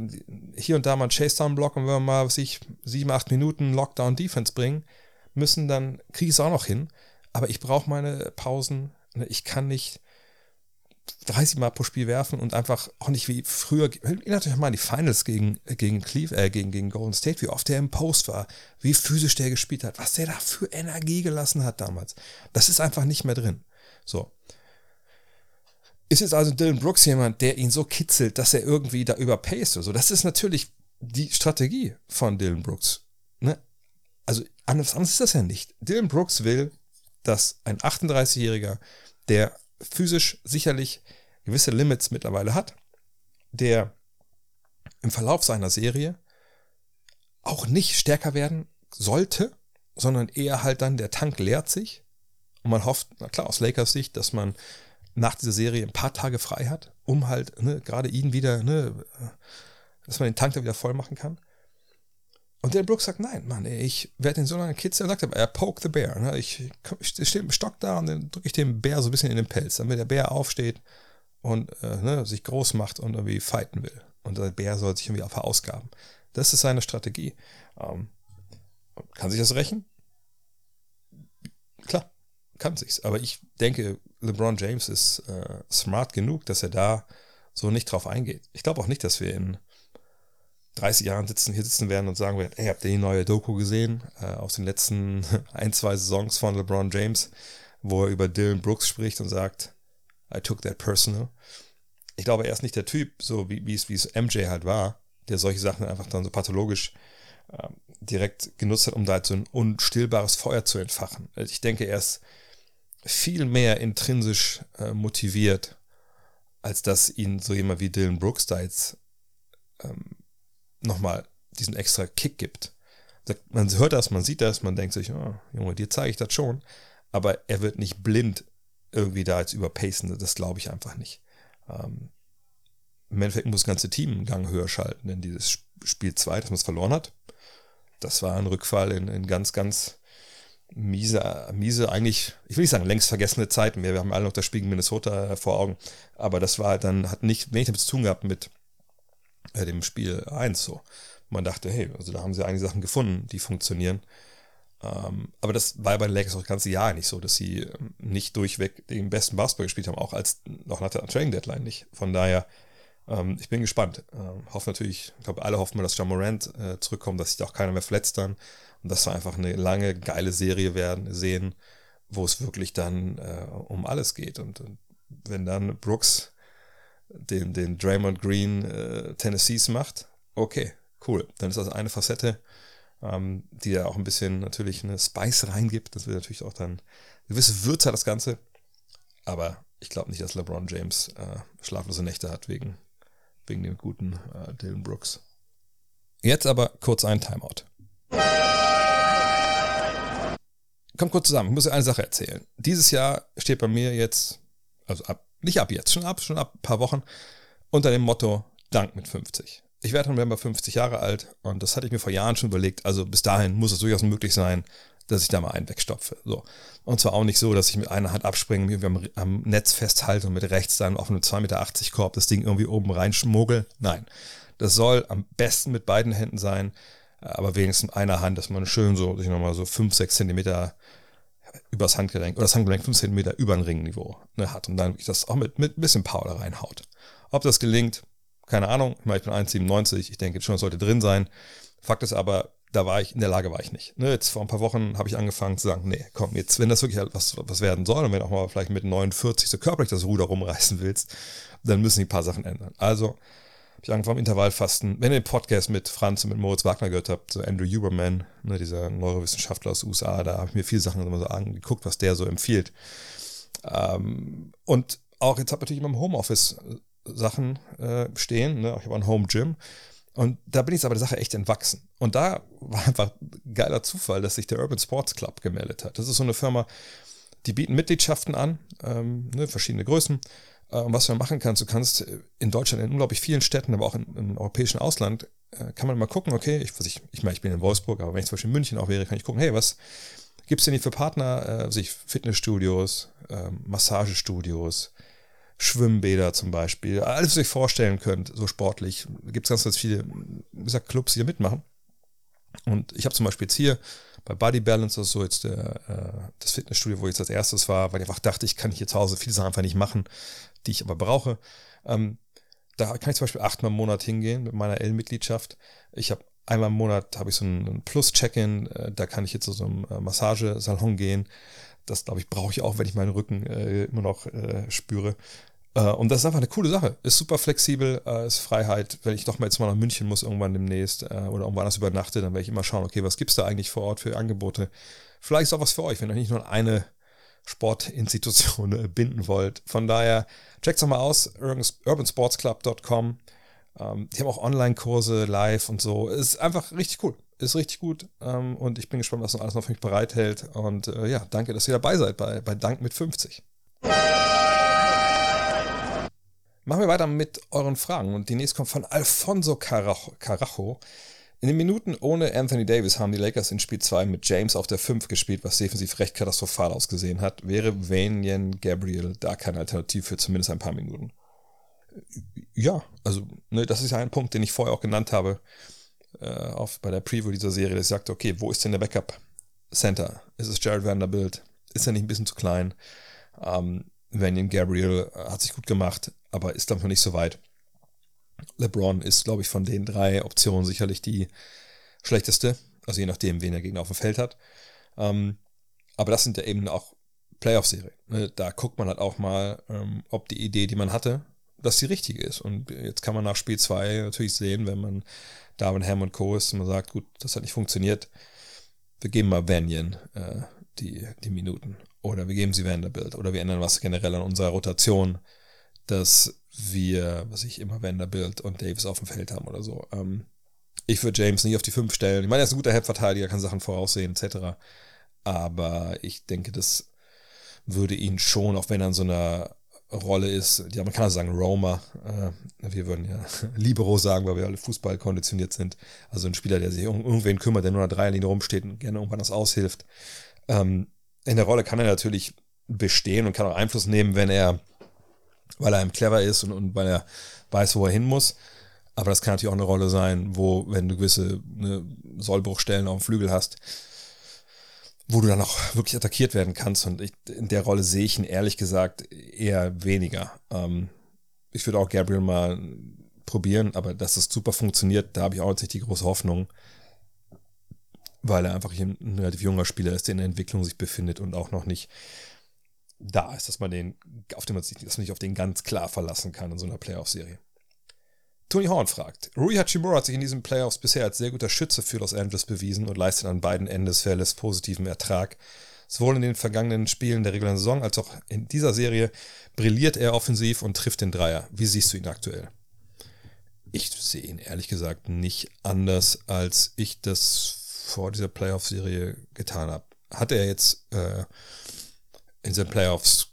S1: hier und da mal einen Chase-Down-Block und wenn wir mal, was ich, sieben, acht Minuten Lockdown-Defense bringen müssen, dann kriege ich es auch noch hin. Aber ich brauche meine Pausen. Ne, ich kann nicht 30 Mal pro Spiel werfen und einfach auch nicht wie früher. Erinnert euch mal an die Finals gegen, gegen, Cleve, äh, gegen, gegen Golden State, wie oft der im Post war, wie physisch der gespielt hat, was der da für Energie gelassen hat damals. Das ist einfach nicht mehr drin. So. Ist jetzt also Dylan Brooks jemand, der ihn so kitzelt, dass er irgendwie da überpaced oder so? Das ist natürlich die Strategie von Dylan Brooks. Also anders, anders ist das ja nicht. Dylan Brooks will, dass ein 38-Jähriger, der physisch sicherlich gewisse Limits mittlerweile hat, der im Verlauf seiner Serie auch nicht stärker werden sollte, sondern eher halt dann der Tank leert sich und man hofft, na klar, aus Lakers Sicht, dass man nach dieser Serie ein paar Tage frei hat, um halt ne, gerade ihn wieder, ne, dass man den Tank da wieder voll machen kann. Und der Brooks sagt, nein, Mann, ich werde den so lange kitzeln. Er sagt aber, er poke the bear. Ne? Ich, ich stehe dem Stock da und dann drücke ich dem Bär so ein bisschen in den Pelz, damit der Bär aufsteht und äh, ne, sich groß macht und irgendwie fighten will. Und der Bär soll sich irgendwie verausgaben. Das ist seine Strategie. Ähm, kann sich das rächen? Klar, kann sich's. Aber ich denke, LeBron James ist äh, smart genug, dass er da so nicht drauf eingeht. Ich glaube auch nicht, dass wir in 30 Jahren sitzen, hier sitzen werden und sagen werden, ey, habt ihr die neue Doku gesehen äh, aus den letzten ein, zwei Saisons von LeBron James, wo er über Dylan Brooks spricht und sagt, I took that personal. Ich glaube, er ist nicht der Typ, so wie, es, MJ halt war, der solche Sachen einfach dann so pathologisch äh, direkt genutzt hat, um da halt so ein unstillbares Feuer zu entfachen. Ich denke, er ist viel mehr intrinsisch äh, motiviert, als dass ihn so jemand wie Dylan Brooks da jetzt ähm, nochmal diesen extra Kick gibt. Man hört das, man sieht das, man denkt sich, oh, Junge, dir zeige ich das schon. Aber er wird nicht blind irgendwie da jetzt überpacen, das glaube ich einfach nicht. Ähm, Im Endeffekt muss das ganze Team einen Gang höher schalten, denn dieses Spiel 2, das man es verloren hat, das war ein Rückfall in, in ganz, ganz miese, miese, eigentlich, ich will nicht sagen längst vergessene Zeiten mehr. Wir haben alle noch das Spiel in Minnesota vor Augen. Aber das war halt dann, hat nicht wenig damit zu tun gehabt mit äh, dem Spiel 1 so. Man dachte, hey, also da haben sie einige Sachen gefunden, die funktionieren. Ähm, aber das war bei den Lakers auch das ganze Jahr nicht so, dass sie ähm, nicht durchweg den besten Basketball gespielt haben, auch als noch nach der Training Deadline nicht. Von daher, ähm, ich bin gespannt. Ähm, hoffe natürlich, ich glaube, alle hoffen mal, dass John Morant äh, zurückkommt, dass sich da auch keiner mehr verletzt dann und dass wir einfach eine lange, geile Serie werden, sehen, wo es wirklich dann äh, um alles geht. Und, und, wenn dann Brooks den, den Draymond Green äh, Tennessees macht, okay, cool. Dann ist das eine Facette, ähm, die da auch ein bisschen natürlich eine Spice reingibt. Das wird natürlich auch dann gewisse Würze das Ganze. Aber ich glaube nicht, dass LeBron James äh, schlaflose Nächte hat wegen, wegen dem guten äh, Dylan Brooks. Jetzt aber kurz ein Timeout. Kommt kurz zusammen, ich muss eine Sache erzählen. Dieses Jahr steht bei mir jetzt, also ab, nicht ab jetzt, schon ab, schon ab ein paar Wochen, unter dem Motto Dank mit 50. Ich werde im November 50 Jahre alt und das hatte ich mir vor Jahren schon überlegt. Also bis dahin muss es durchaus möglich sein, dass ich da mal einen wegstopfe. So. Und zwar auch nicht so, dass ich mit einer Hand abspringe, mir am, am Netz festhalte und mit rechts dann auf einem 2,80 Meter Korb das Ding irgendwie oben reinschmuggel. Nein. Das soll am besten mit beiden Händen sein, aber wenigstens mit einer Hand, dass man schön so, sich nochmal so 5, 6 Zentimeter übers Handgelenk oder das Handgelenk 5 Zentimeter über ein Ringniveau ne, hat und dann das auch mit, mit ein bisschen Power reinhaut. Ob das gelingt, keine Ahnung. Ich, meine, ich bin 1,97, ich denke schon, es sollte drin sein. Fakt ist aber, da war ich, in der Lage war ich nicht. Ne, jetzt vor ein paar Wochen habe ich angefangen zu sagen, nee, komm, jetzt, wenn das wirklich was, was werden soll und wenn auch mal vielleicht mit 49 so körperlich das Ruder rumreißen willst, dann müssen die paar Sachen ändern. Also ich angefangen, Intervallfasten. Wenn ihr den Podcast mit Franz und mit Moritz Wagner gehört habt, so Andrew Huberman, ne, dieser Neurowissenschaftler aus den USA, da habe ich mir viele Sachen immer so angeguckt, was der so empfiehlt. Ähm, und auch jetzt habe ich natürlich immer im Homeoffice äh, Sachen äh, stehen. Ne? Ich habe ein Home Gym. Und da bin ich aber der Sache echt entwachsen. Und da war einfach ein geiler Zufall, dass sich der Urban Sports Club gemeldet hat. Das ist so eine Firma, die bieten Mitgliedschaften an, ähm, ne, verschiedene Größen. Äh, und was du machen kannst, du kannst in Deutschland in unglaublich vielen Städten, aber auch im, im europäischen Ausland, äh, kann man mal gucken, okay, ich, was ich, ich meine, ich bin in Wolfsburg, aber wenn ich zum Beispiel in München auch wäre, kann ich gucken, hey, was gibt es denn hier für Partner? Äh, sich Fitnessstudios, äh, Massagestudios, Schwimmbäder zum Beispiel, alles, was ihr euch vorstellen könnt, so sportlich. Gibt es ganz, ganz viele wie gesagt, Clubs, die hier mitmachen. Und ich habe zum Beispiel jetzt hier bei Body Balance, das so jetzt der, äh, das Fitnessstudio, wo ich jetzt als erstes war, weil ich einfach dachte, ich kann hier zu Hause viele Sachen einfach nicht machen, die ich aber brauche. Ähm, da kann ich zum Beispiel achtmal im Monat hingehen mit meiner L-Mitgliedschaft. Ich habe einmal im Monat habe ich so ein Plus-Check-in, äh, da kann ich jetzt zu so einem äh, Massagesalon gehen. Das, glaube ich, brauche ich auch, wenn ich meinen Rücken äh, immer noch äh, spüre. Und das ist einfach eine coole Sache. Ist super flexibel, ist Freiheit. Wenn ich doch mal jetzt mal nach München muss, irgendwann demnächst oder irgendwann anders übernachte, dann werde ich immer schauen, okay, was gibt es da eigentlich vor Ort für Angebote? Vielleicht ist auch was für euch, wenn ihr nicht nur eine Sportinstitution binden wollt. Von daher, checkt es mal aus, urbansportsclub.com. Ähm, die haben auch Online-Kurse live und so. Ist einfach richtig cool. Ist richtig gut. Ähm, und ich bin gespannt, was noch alles noch für mich bereithält. Und äh, ja, danke, dass ihr dabei seid bei, bei Dank mit 50. Machen wir weiter mit euren Fragen. Und die nächste kommt von Alfonso Carajo. Carajo. In den Minuten ohne Anthony Davis haben die Lakers in Spiel 2 mit James auf der 5 gespielt, was defensiv recht katastrophal ausgesehen hat. Wäre Vanian Gabriel da keine Alternative für zumindest ein paar Minuten? Ja, also ne, das ist ja ein Punkt, den ich vorher auch genannt habe äh, auf, bei der Preview dieser Serie, dass ich sagte, okay, wo ist denn der Backup Center? Ist es Jared Vanderbilt? Ist er nicht ein bisschen zu klein? Ähm, Vanian Gabriel hat sich gut gemacht, aber ist dann noch nicht so weit. LeBron ist, glaube ich, von den drei Optionen sicherlich die schlechteste. Also je nachdem, wen der Gegner auf dem Feld hat. Ähm, aber das sind ja eben auch Playoff-Serien. Ne? Da guckt man halt auch mal, ähm, ob die Idee, die man hatte, dass die richtige ist. Und jetzt kann man nach Spiel 2 natürlich sehen, wenn man Darwin Ham und Co. ist und man sagt, gut, das hat nicht funktioniert, wir geben mal Vanyan äh, die, die Minuten. Oder wir geben sie Vanderbilt. Oder wir ändern was generell an unserer Rotation, dass wir, was ich immer Vanderbilt und Davis auf dem Feld haben oder so. Ähm, ich würde James nicht auf die 5 stellen. Ich meine, er ist ein guter Head-Verteidiger, kann Sachen voraussehen, etc. Aber ich denke, das würde ihn schon, auch wenn er in so einer Rolle ist, die Amerikaner sagen Roma, äh, wir würden ja Libero sagen, weil wir alle Fußball konditioniert sind. Also ein Spieler, der sich um irgendwen kümmert, der nur an der Dreierlinie rumsteht und gerne irgendwann das aushilft. Ähm, in der Rolle kann er natürlich bestehen und kann auch Einfluss nehmen, wenn er weil er einem clever ist und, und weil er weiß, wo er hin muss. Aber das kann natürlich auch eine Rolle sein, wo, wenn du gewisse ne, Sollbruchstellen auf dem Flügel hast, wo du dann auch wirklich attackiert werden kannst. Und ich, in der Rolle sehe ich ihn ehrlich gesagt eher weniger. Ähm, ich würde auch Gabriel mal probieren, aber dass es super funktioniert, da habe ich auch jetzt nicht die große Hoffnung, weil er einfach ein relativ junger Spieler ist, der in der Entwicklung sich befindet und auch noch nicht da ist, dass man den, auf den man sich, dass man sich auf den ganz klar verlassen kann in so einer Playoff-Serie. Tony Horn fragt, Rui Hachimura hat sich in diesen Playoffs bisher als sehr guter Schütze für Los Angeles bewiesen und leistet an beiden Enden des Feldes positiven Ertrag. Sowohl in den vergangenen Spielen der regulären Saison als auch in dieser Serie brilliert er offensiv und trifft den Dreier. Wie siehst du ihn aktuell? Ich sehe ihn ehrlich gesagt nicht anders, als ich das vor dieser Playoff-Serie getan habe. Hat er jetzt äh, in den Playoffs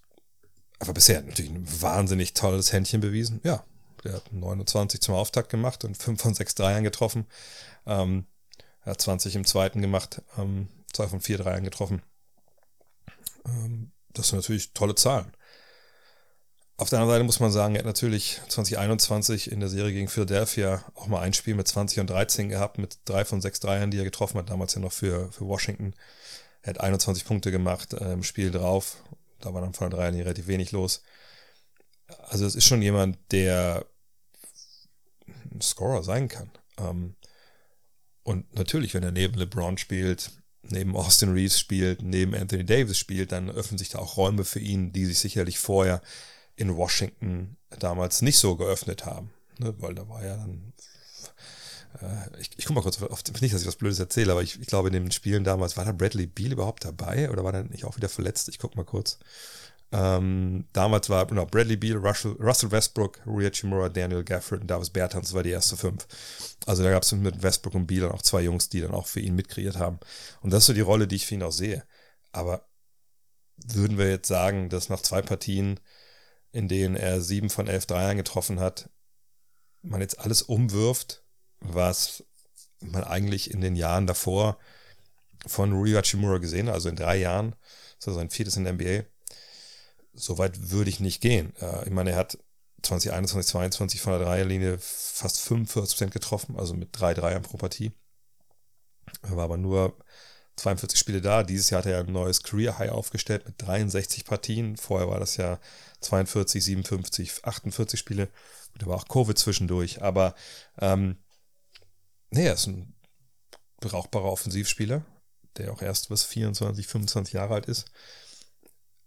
S1: einfach bisher natürlich ein wahnsinnig tolles Händchen bewiesen. Ja, der hat 29 zum Auftakt gemacht und 5 von 6 Dreiern getroffen. Ähm, er hat 20 im zweiten gemacht, ähm, 2 von 4 Dreiern getroffen. Ähm, das sind natürlich tolle Zahlen. Auf der anderen Seite muss man sagen, er hat natürlich 2021 in der Serie gegen Philadelphia auch mal ein Spiel mit 20 und 13 gehabt, mit 3 von 6 Dreiern, die er getroffen hat, damals ja noch für, für Washington. Er hat 21 Punkte gemacht äh, im Spiel drauf. Da war dann von der Dreierlinie relativ wenig los. Also es ist schon jemand, der ein Scorer sein kann. Ähm, und natürlich, wenn er neben LeBron spielt, neben Austin Reeves spielt, neben Anthony Davis spielt, dann öffnen sich da auch Räume für ihn, die sich sicherlich vorher in Washington damals nicht so geöffnet haben. Ne? Weil da war ja dann ich, ich guck mal kurz auf, nicht, dass ich was Blödes erzähle, aber ich, ich glaube, in den Spielen damals, war da Bradley Beal überhaupt dabei oder war er nicht auch wieder verletzt? Ich guck mal kurz. Ähm, damals war genau, Bradley Beal, Russell, Russell Westbrook, Rhea Chimura, Daniel Gafford und Davis Bertans, das war die erste fünf. Also da gab es mit Westbrook und Beal dann auch zwei Jungs, die dann auch für ihn mitkreiert haben. Und das ist so die Rolle, die ich für ihn auch sehe. Aber würden wir jetzt sagen, dass nach zwei Partien, in denen er sieben von elf Dreiern getroffen hat, man jetzt alles umwirft was man eigentlich in den Jahren davor von Rui Hachimura gesehen hat, also in drei Jahren, das ist sein viertes in der NBA. Soweit würde ich nicht gehen. Äh, ich meine, er hat 2021, 2022 von der Dreierlinie fast 45% getroffen, also mit drei Dreiern pro Partie. Er war aber nur 42 Spiele da. Dieses Jahr hat er ein neues Career High aufgestellt mit 63 Partien. Vorher war das ja 42, 57, 48 Spiele. da war auch Covid zwischendurch. Aber ähm, nee, er ist ein brauchbarer Offensivspieler, der auch erst bis 24, 25 Jahre alt ist.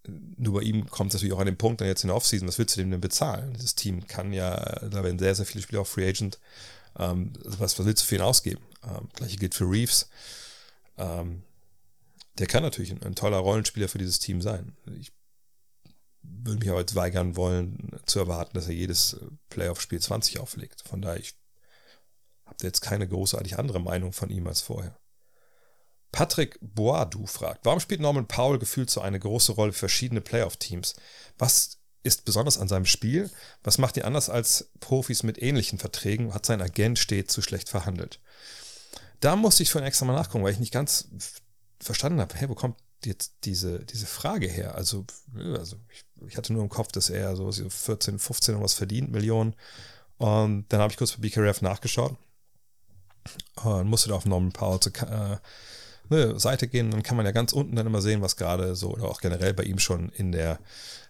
S1: Nur bei ihm kommt es natürlich auch an den Punkt, dann jetzt in der Offseason, was willst du dem denn bezahlen? Dieses Team kann ja, da werden sehr, sehr viele Spieler auf Free Agent. Ähm, was, was willst du für ihn ausgeben? Ähm, Gleiche gilt für Reeves. Ähm, der kann natürlich ein, ein, toller Rollenspieler für dieses Team sein. Ich würde mich aber jetzt weigern wollen, zu erwarten, dass er jedes Playoff-Spiel 20 auflegt. Von daher, ich habe jetzt keine großartig andere Meinung von ihm als vorher. Patrick Boadu fragt, warum spielt Norman Powell gefühlt so eine große Rolle für verschiedene Playoff-Teams? Was ist besonders an seinem Spiel? Was macht ihn anders als Profis mit ähnlichen Verträgen? Hat sein Agent stets zu schlecht verhandelt? Da musste ich vorhin extra mal nachgucken, weil ich nicht ganz verstanden habe, hey, wo kommt jetzt diese, diese Frage her? Also, also ich, ich hatte nur im Kopf, dass er so 14, 15 oder was verdient, Millionen. Und dann habe ich kurz bei BKRF nachgeschaut und musste da auf Norman Powell zu, äh, ne, Seite gehen, dann kann man ja ganz unten dann immer sehen, was gerade so oder auch generell bei ihm schon in der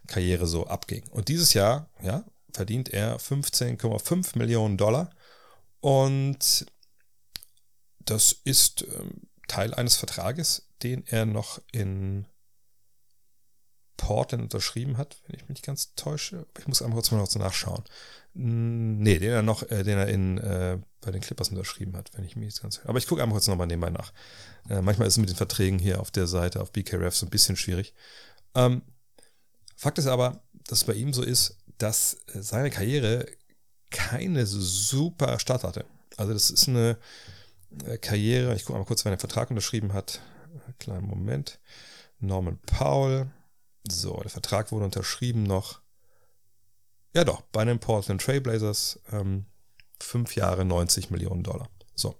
S1: Karriere so abging. Und dieses Jahr, ja, verdient er 15,5 Millionen Dollar und das ist ähm, Teil eines Vertrages, den er noch in Portland unterschrieben hat, wenn ich mich nicht ganz täusche. Ich muss einmal kurz mal noch nachschauen. Nee, den er noch, äh, den er in, äh, bei den Clippers unterschrieben hat, wenn ich mich nicht ganz. Aber ich gucke einmal kurz nochmal nebenbei nach. Äh, manchmal ist es mit den Verträgen hier auf der Seite, auf BKRF, so ein bisschen schwierig. Ähm, Fakt ist aber, dass es bei ihm so ist, dass äh, seine Karriere keine super Start hatte. Also das ist eine äh, Karriere, ich gucke mal kurz, wer den Vertrag unterschrieben hat. Kleinen Moment. Norman Powell. So, der Vertrag wurde unterschrieben noch. Ja doch, bei den Portland Trailblazers. Ähm, fünf Jahre 90 Millionen Dollar. So.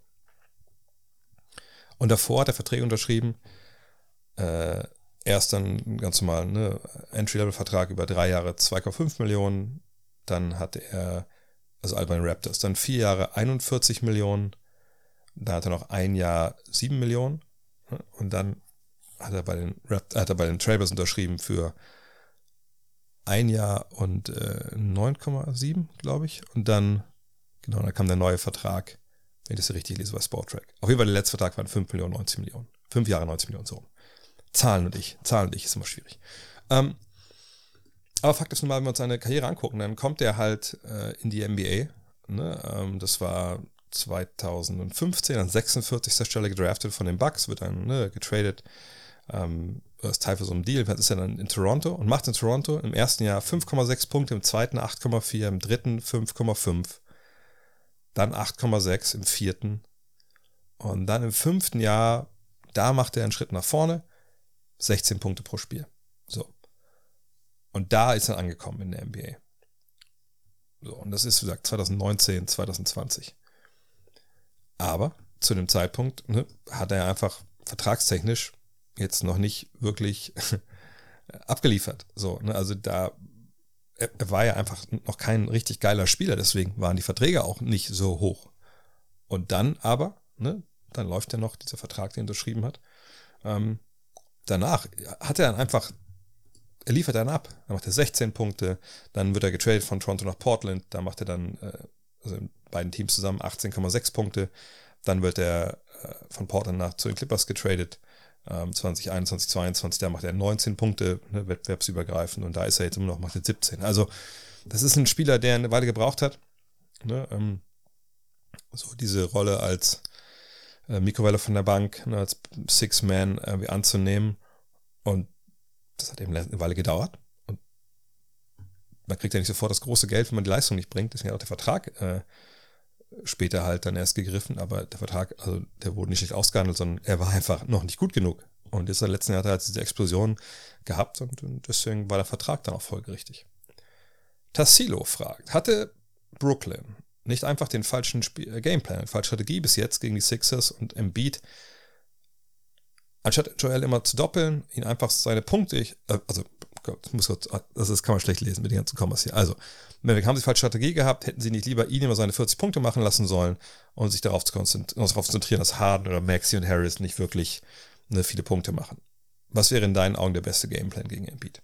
S1: Und davor hat er Verträge unterschrieben. Äh, erst dann ganz normal ne, Entry-Level-Vertrag über drei Jahre 2,5 Millionen. Dann hatte er, also Alban Raptors, dann vier Jahre 41 Millionen. Da hat er noch ein Jahr 7 Millionen. Und dann hat er bei den, hat er bei den Trailblazers unterschrieben für ein Jahr und äh, 9,7, glaube ich. Und dann, genau, dann kam der neue Vertrag, wenn ich das richtig lese, bei Sportrack. Auf jeden Fall der letzte Vertrag waren 5 Millionen, 90 Millionen. 5 Jahre, 90 Millionen, so. Zahlen und ich. Zahlen und ich ist immer schwierig. Ähm, aber Fakt ist nun mal, wenn wir uns seine Karriere angucken, dann kommt er halt äh, in die NBA. Ne? Ähm, das war 2015 an 46. Stelle gedraftet von den Bucks, wird dann ne, getradet ähm, als Teil für so einen Deal, ist er dann in Toronto und macht in Toronto im ersten Jahr 5,6 Punkte, im zweiten 8,4, im dritten 5,5, dann 8,6 im vierten und dann im fünften Jahr, da macht er einen Schritt nach vorne, 16 Punkte pro Spiel. So. Und da ist er angekommen in der NBA. So, und das ist, wie gesagt, 2019, 2020. Aber zu dem Zeitpunkt ne, hat er einfach vertragstechnisch jetzt noch nicht wirklich abgeliefert. So, ne, also da er, er war ja einfach noch kein richtig geiler Spieler, deswegen waren die Verträge auch nicht so hoch. Und dann aber, ne, dann läuft ja noch dieser Vertrag, den er unterschrieben hat. Ähm, danach hat er dann einfach, er liefert dann ab. Dann macht er 16 Punkte, dann wird er getradet von Toronto nach Portland, da macht er dann, äh, also in beiden Teams zusammen 18,6 Punkte. Dann wird er äh, von Portland nach zu den Clippers getradet. 2021, 2022, da macht er 19 Punkte, ne, wettbewerbsübergreifend und da ist er jetzt immer noch, macht er 17. Also, das ist ein Spieler, der eine Weile gebraucht hat. Ne, ähm, so diese Rolle als äh, Mikrowelle von der Bank, ne, als Six-Man irgendwie anzunehmen. Und das hat eben eine Weile gedauert. Und man kriegt ja nicht sofort das große Geld, wenn man die Leistung nicht bringt. Deswegen hat auch der Vertrag äh, später halt dann erst gegriffen, aber der Vertrag, also der wurde nicht schlecht ausgehandelt, sondern er war einfach noch nicht gut genug. Und jetzt in letzten Jahr hat er halt diese Explosion gehabt und, und deswegen war der Vertrag dann auch folgerichtig. Tassilo fragt, hatte Brooklyn Nicht einfach den falschen Spiel, äh, Gameplan, falsche Strategie bis jetzt gegen die Sixers und Embiid. Anstatt Joel immer zu doppeln, ihn einfach seine Punkte, äh, also, Gott, muss Gott, das kann man schlecht lesen mit den ganzen Kommas hier. Also, wenn haben sie falsche Strategie gehabt, hätten sie nicht lieber ihn immer seine 40 Punkte machen lassen sollen und sich darauf zu konzentrieren, darauf konzentrieren dass Harden oder Maxi und Harris nicht wirklich ne, viele Punkte machen. Was wäre in deinen Augen der beste Gameplan gegen Embiid?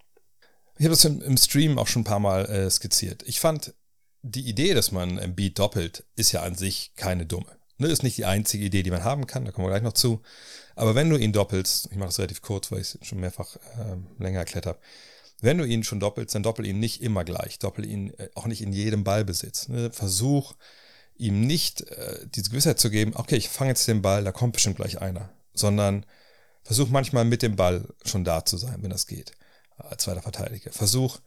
S1: Ich habe das im, im, Stream auch schon ein paar Mal äh, skizziert. Ich fand, die Idee, dass man Embiid doppelt, ist ja an sich keine dumme. Ne, ist nicht die einzige Idee, die man haben kann, da kommen wir gleich noch zu. Aber wenn du ihn doppelst, ich mache das relativ kurz, weil ich es schon mehrfach äh, länger erklärt habe, wenn du ihn schon doppelst, dann doppel ihn nicht immer gleich. Doppel ihn äh, auch nicht in jedem Ballbesitz. Ne? Versuch ihm nicht äh, diese Gewissheit zu geben, okay, ich fange jetzt den Ball, da kommt bestimmt gleich einer. Sondern versuch manchmal mit dem Ball schon da zu sein, wenn das geht. Als zweiter Verteidiger. Versuch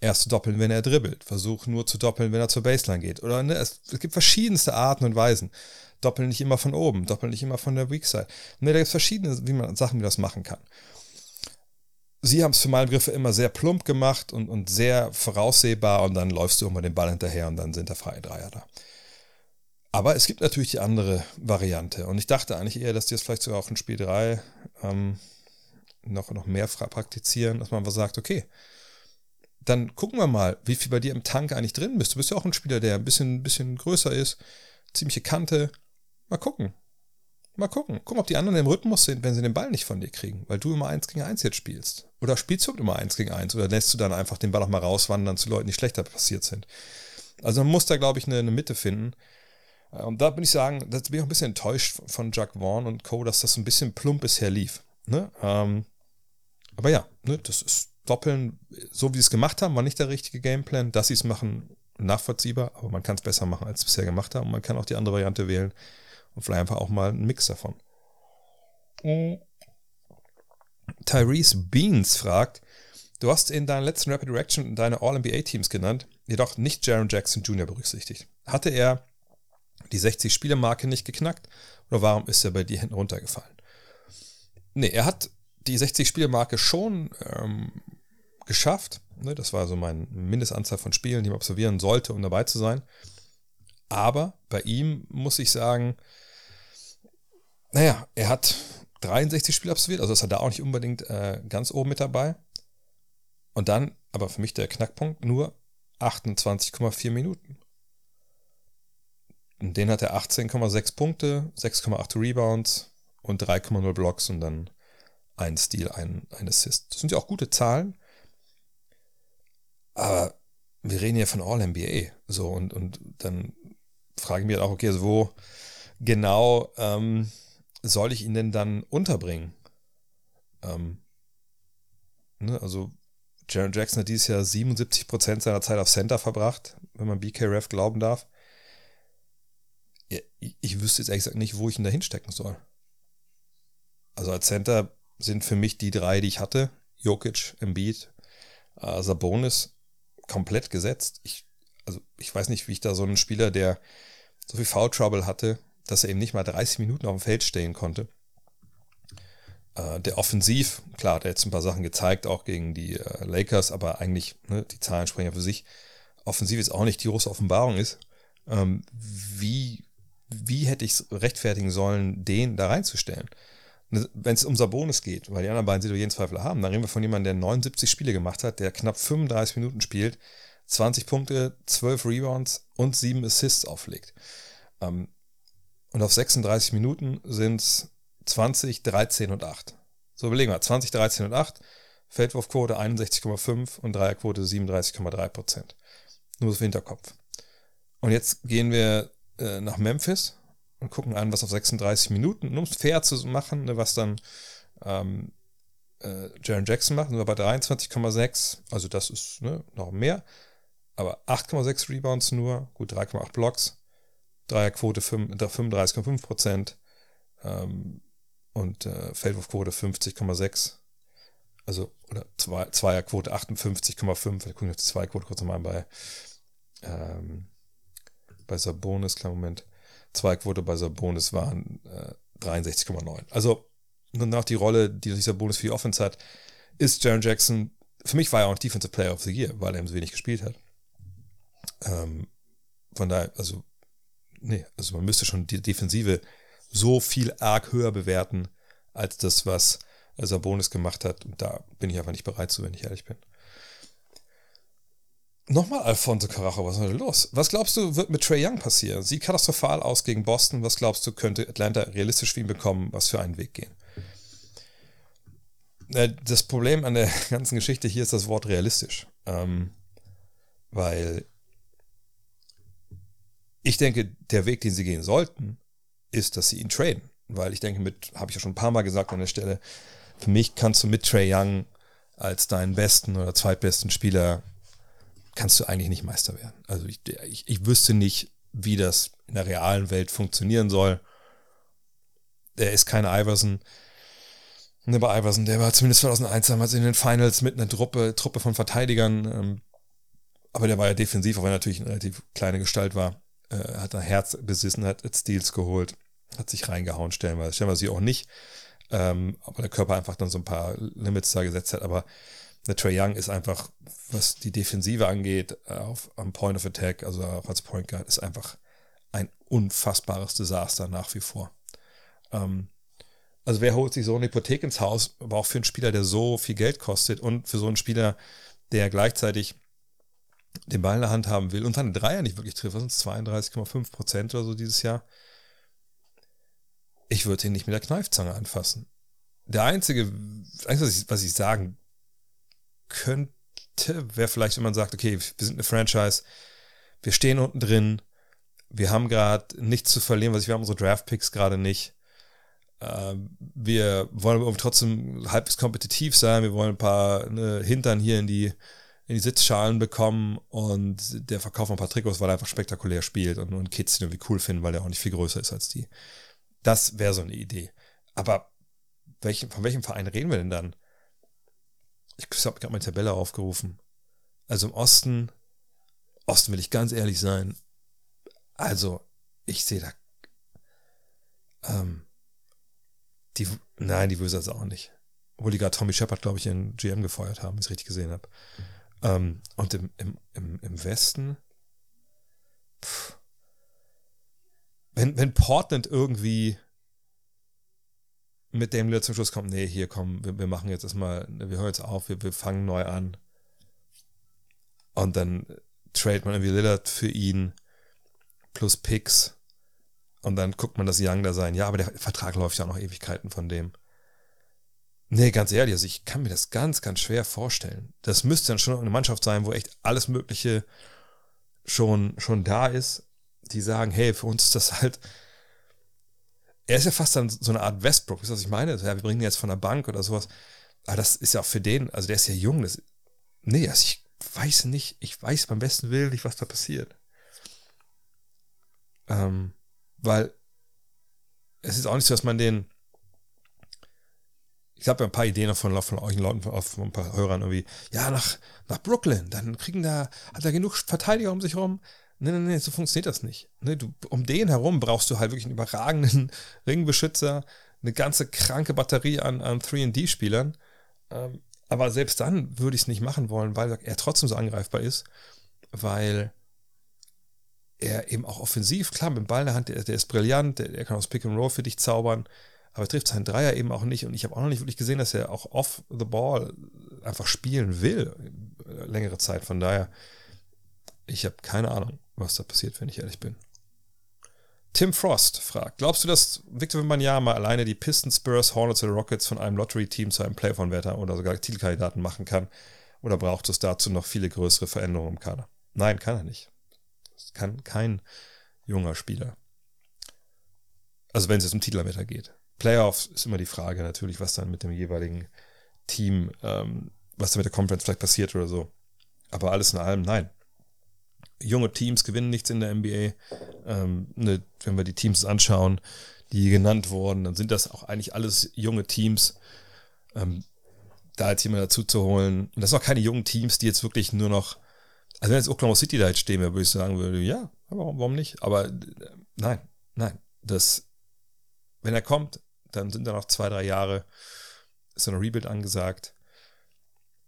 S1: erst zu doppeln, wenn er dribbelt. Versuch nur zu doppeln, wenn er zur Baseline geht. Oder ne, es, es gibt verschiedenste Arten und Weisen. Doppeln nicht immer von oben, doppeln nicht immer von der Weak Side. Ne, da gibt es verschiedene wie man, Sachen, wie man das machen kann. Sie haben es für meine Begriffe immer sehr plump gemacht und, und sehr voraussehbar und dann läufst du immer den Ball hinterher und dann sind da freie Dreier da. Aber es gibt natürlich die andere Variante und ich dachte eigentlich eher, dass die jetzt vielleicht sogar auch in Spiel 3 ähm, noch, noch mehr praktizieren, dass man was sagt, okay, dann gucken wir mal, wie viel bei dir im Tank eigentlich drin bist. Du bist ja auch ein Spieler, der ein bisschen, bisschen größer ist, ziemliche Kante. Mal gucken. Mal gucken. Gucken, ob die anderen im Rhythmus sind, wenn sie den Ball nicht von dir kriegen, weil du immer eins gegen eins jetzt spielst. Oder spielst du immer eins gegen eins oder lässt du dann einfach den Ball auch mal rauswandern zu Leuten, die schlechter passiert sind. Also man muss da, glaube ich, eine, eine Mitte finden. Und da bin ich sagen, da bin ich auch ein bisschen enttäuscht von Jack Vaughn und Co., dass das ein bisschen plump bisher lief. Ne? Ähm, aber ja, ne, das ist Doppeln, so wie sie es gemacht haben, war nicht der richtige Gameplan. Dass sie es machen, nachvollziehbar, aber man kann es besser machen, als sie bisher gemacht haben. Und man kann auch die andere Variante wählen und vielleicht einfach auch mal einen Mix davon. Tyrese Beans fragt, du hast in deiner letzten Rapid Reaction deine All-NBA-Teams genannt, jedoch nicht Jaron Jackson Jr. berücksichtigt. Hatte er die 60-Spiele-Marke nicht geknackt oder warum ist er bei dir hinten runtergefallen? Nee, er hat die 60-Spiele-Marke schon ähm, geschafft. Ne, das war so meine Mindestanzahl von Spielen, die man absolvieren sollte, um dabei zu sein. Aber bei ihm muss ich sagen, naja, er hat 63 Spiele absolviert, also ist er da auch nicht unbedingt äh, ganz oben mit dabei. Und dann, aber für mich der Knackpunkt, nur 28,4 Minuten. Und den hat er 18,6 Punkte, 6,8 Rebounds und 3,0 Blocks und dann ein Steal, ein, ein Assist. Das sind ja auch gute Zahlen. Aber wir reden ja von All-NBA. So, und, und dann frage ich mich auch, okay, also wo genau ähm, soll ich ihn denn dann unterbringen? Ähm, ne, also, Jaron Jackson hat dieses Jahr 77% seiner Zeit auf Center verbracht, wenn man BKRF glauben darf. Ja, ich wüsste jetzt ehrlich gesagt nicht, wo ich ihn da hinstecken soll. Also als Center sind für mich die drei, die ich hatte. Jokic, Embiid, äh, Sabonis komplett gesetzt. Ich, also ich weiß nicht, wie ich da so einen Spieler, der so viel Foul Trouble hatte, dass er eben nicht mal 30 Minuten auf dem Feld stehen konnte. Äh, der Offensiv, klar, der hat jetzt ein paar Sachen gezeigt, auch gegen die äh, Lakers, aber eigentlich, ne, die Zahlen sprechen ja für sich. Offensiv ist auch nicht die große Offenbarung ist. Ähm, wie, wie hätte ich es rechtfertigen sollen, den da reinzustellen? wenn es um Sabonis geht, weil die anderen beiden sie doch jeden Zweifel haben, dann reden wir von jemandem, der 79 Spiele gemacht hat, der knapp 35 Minuten spielt, 20 Punkte, 12 Rebounds und 7 Assists auflegt. Ähm, und auf 36 Minuten sind es 20, 13 und 8. So überlegen wir, 20, 13 und 8, Feldwurfquote 61,5 und Dreierquote 37,3 Prozent. Nur so für Hinterkopf. Und jetzt gehen wir äh, nach Memphis und gucken an, was auf 36 Minuten, um es fair zu machen, ne, was dann ähm, äh, Jaron Jackson macht, sind wir bei 23,6, also das ist ne, noch mehr, aber 8,6 Rebounds nur, gut 3,8 Blocks, Dreierquote 35,5 Prozent ähm, und äh, Feldwurfquote 50,6. Also, oder Zwei, Zweierquote 58,5. Wir gucken jetzt die Zweierquote kurz nochmal bei, ähm, bei Sabonis, kleinen Moment. Zweigquote bei Sabonis waren äh, 63,9. Also nach die Rolle, die sich Sabonis für die Offense hat, ist Jaron Jackson, für mich war er auch Defensive Player of the Year, weil er eben so wenig gespielt hat. Ähm, von daher, also nee, also man müsste schon die Defensive so viel arg höher bewerten, als das, was Sabonis gemacht hat. Und da bin ich einfach nicht bereit zu, wenn ich ehrlich bin. Nochmal Alfonso Carajo, was ist denn los? Was glaubst du, wird mit Trey Young passieren? Sieht katastrophal aus gegen Boston. Was glaubst du, könnte Atlanta realistisch für ihn bekommen? Was für einen Weg gehen? Äh, das Problem an der ganzen Geschichte hier ist das Wort realistisch. Ähm, weil ich denke, der Weg, den sie gehen sollten, ist, dass sie ihn traden. Weil ich denke, mit, habe ich ja schon ein paar Mal gesagt an der Stelle, für mich kannst du mit Trey Young als deinen besten oder zweitbesten Spieler, kannst du eigentlich nicht Meister werden. Also ich, ich, ich wüsste nicht, wie das in der realen Welt funktionieren soll. Der ist kein Iverson. Ne, bei Iverson, der war zumindest 2001 damals in den Finals mit einer Truppe, Truppe von Verteidigern. Ähm, aber der war ja defensiv, auch wenn er natürlich eine relativ kleine Gestalt war. Äh, hat ein Herz besessen, hat Steals geholt, hat sich reingehauen, stellenweise. Stellenweise sie auch nicht. Ähm, aber der Körper einfach dann so ein paar Limits da gesetzt hat. Aber der Trey Young ist einfach, was die Defensive angeht, auf, am Point of Attack, also auch als Point Guard, ist einfach ein unfassbares Desaster nach wie vor. Ähm, also wer holt sich so eine Hypothek ins Haus, aber auch für einen Spieler, der so viel Geld kostet und für so einen Spieler, der gleichzeitig den Ball in der Hand haben will und dann Dreier nicht wirklich trifft, was sind 32,5 Prozent oder so dieses Jahr. Ich würde ihn nicht mit der Kneifzange anfassen. Der einzige, was ich, was ich sagen könnte, wäre vielleicht, wenn man sagt, okay, wir sind eine Franchise, wir stehen unten drin, wir haben gerade nichts zu verlieren, was ich, wir haben unsere Draft-Picks gerade nicht. Ähm, wir wollen aber trotzdem halbwegs kompetitiv sein, wir wollen ein paar ne, Hintern hier in die in die Sitzschalen bekommen und der Verkauf von ein paar Trikots, weil er einfach spektakulär spielt und, und Kids ihn irgendwie cool finden, weil er auch nicht viel größer ist als die. Das wäre so eine Idee. Aber welchen, von welchem Verein reden wir denn dann? Ich habe gerade meine Tabelle aufgerufen. Also im Osten, Osten will ich ganz ehrlich sein. Also, ich sehe da. Ähm, die, nein, die Wizards auch nicht. Obwohl die gerade Tommy Shepard, glaube ich, in GM gefeuert haben, wenn ich es richtig gesehen habe. Ähm, und im, im, im, im Westen, pff, wenn, wenn Portland irgendwie mit dem Lillard zum Schluss kommt, nee, hier komm, wir, wir machen jetzt erstmal, wir hören jetzt auf, wir, wir fangen neu an. Und dann trade man irgendwie Lillard für ihn plus Picks. Und dann guckt man das Young da sein. Ja, aber der Vertrag läuft ja noch Ewigkeiten von dem. Nee, ganz ehrlich, also ich kann mir das ganz, ganz schwer vorstellen. Das müsste dann schon eine Mannschaft sein, wo echt alles Mögliche schon, schon da ist, die sagen, hey, für uns ist das halt. Er ist ja fast dann so eine Art Westbrook, ist das, was ich meine? Ja, wir bringen ihn jetzt von der Bank oder sowas. Aber das ist ja auch für den, also der ist ja jung. Das, nee, also ich weiß nicht, ich weiß beim besten Willen nicht, was da passiert. Ähm, weil es ist auch nicht so, dass man den ich habe ja ein paar Ideen von, von euch Leuten, von ein paar Hörern irgendwie, ja, nach, nach Brooklyn, dann kriegen da, hat er genug Verteidiger um sich herum. Nee, nee, nee, so funktioniert das nicht. Nee, du, um den herum brauchst du halt wirklich einen überragenden Ringbeschützer, eine ganze kranke Batterie an, an 3D-Spielern. Ähm, aber selbst dann würde ich es nicht machen wollen, weil er trotzdem so angreifbar ist, weil er eben auch offensiv, klar, mit dem Ball in der Hand, der, der ist brillant, der, der kann aus Pick and Roll für dich zaubern, aber er trifft seinen Dreier eben auch nicht. Und ich habe auch noch nicht wirklich gesehen, dass er auch off the ball einfach spielen will, längere Zeit. Von daher, ich habe keine Ahnung, was da passiert, wenn ich ehrlich bin. Tim Frost fragt, glaubst du, dass Victor Wembanyama alleine die Pistons, Spurs, Hornets oder Rockets von einem Lottery-Team zu einem Playoff-Anwärter oder sogar Titelkandidaten machen kann? Oder braucht es dazu noch viele größere Veränderungen im Kader? Nein, kann er nicht. Das kann kein junger Spieler. Also wenn es jetzt um Titelanwärter geht. Playoffs ist immer die Frage natürlich, was dann mit dem jeweiligen Team, ähm, was da mit der Conference vielleicht passiert oder so. Aber alles in allem, nein. Junge Teams gewinnen nichts in der NBA. Ähm, ne, wenn wir die Teams anschauen, die genannt wurden, dann sind das auch eigentlich alles junge Teams. Ähm, da jetzt jemand dazu zu holen, und das sind auch keine jungen Teams, die jetzt wirklich nur noch, also wenn jetzt Oklahoma City da jetzt stehen würde, würde ich sagen würde, ja, warum, warum nicht? Aber äh, nein, nein, das, wenn er kommt, dann sind da noch zwei, drei Jahre, ist dann ein Rebuild angesagt.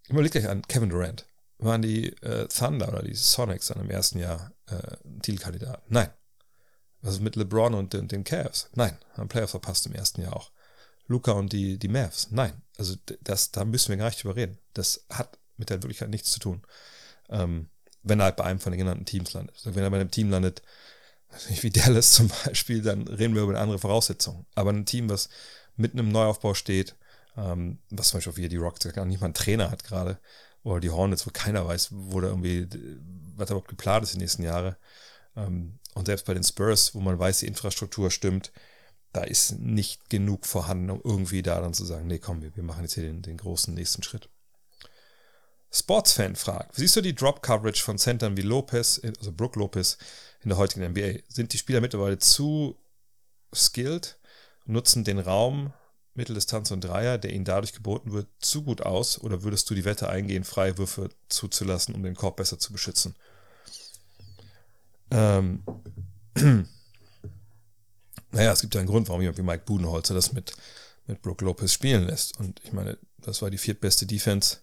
S1: Überleg gleich an Kevin Durant. Waren die äh, Thunder oder die Sonics dann im ersten Jahr äh, Titelkandidat? Nein. Also mit LeBron und den, den Cavs? Nein, haben Playoffs verpasst im ersten Jahr auch. Luca und die, die Mavs? Nein. Also das, da müssen wir gar nicht drüber reden. Das hat mit der Wirklichkeit nichts zu tun. Ähm, wenn er halt bei einem von den genannten Teams landet. Also wenn er bei einem Team landet, wie Dallas zum Beispiel, dann reden wir über eine andere Voraussetzung. Aber ein Team, was mitten im Neuaufbau steht, ähm, was zum Beispiel auch wieder die Rockets gar nicht mal einen Trainer hat gerade, oder die Hornets, wo keiner weiß, wo da irgendwie, was überhaupt geplant ist die nächsten Jahre. Ähm, und selbst bei den Spurs, wo man weiß, die Infrastruktur stimmt, da ist nicht genug vorhanden, um irgendwie da dann zu sagen, nee, komm, wir, wir machen jetzt hier den, den großen nächsten Schritt. Sportsfan fragt, siehst du die Drop-Coverage von Centern wie Lopez, also Brook Lopez in der heutigen NBA? Sind die Spieler mittlerweile zu skilled, nutzen den Raum Mitteldistanz und Dreier, der ihnen dadurch geboten wird, zu gut aus? Oder würdest du die Wette eingehen, freie Würfe zuzulassen, um den Korb besser zu beschützen? Ähm, naja, es gibt ja einen Grund, warum jemand wie Mike Budenholzer das mit, mit Brook Lopez spielen lässt. Und ich meine, das war die viertbeste Defense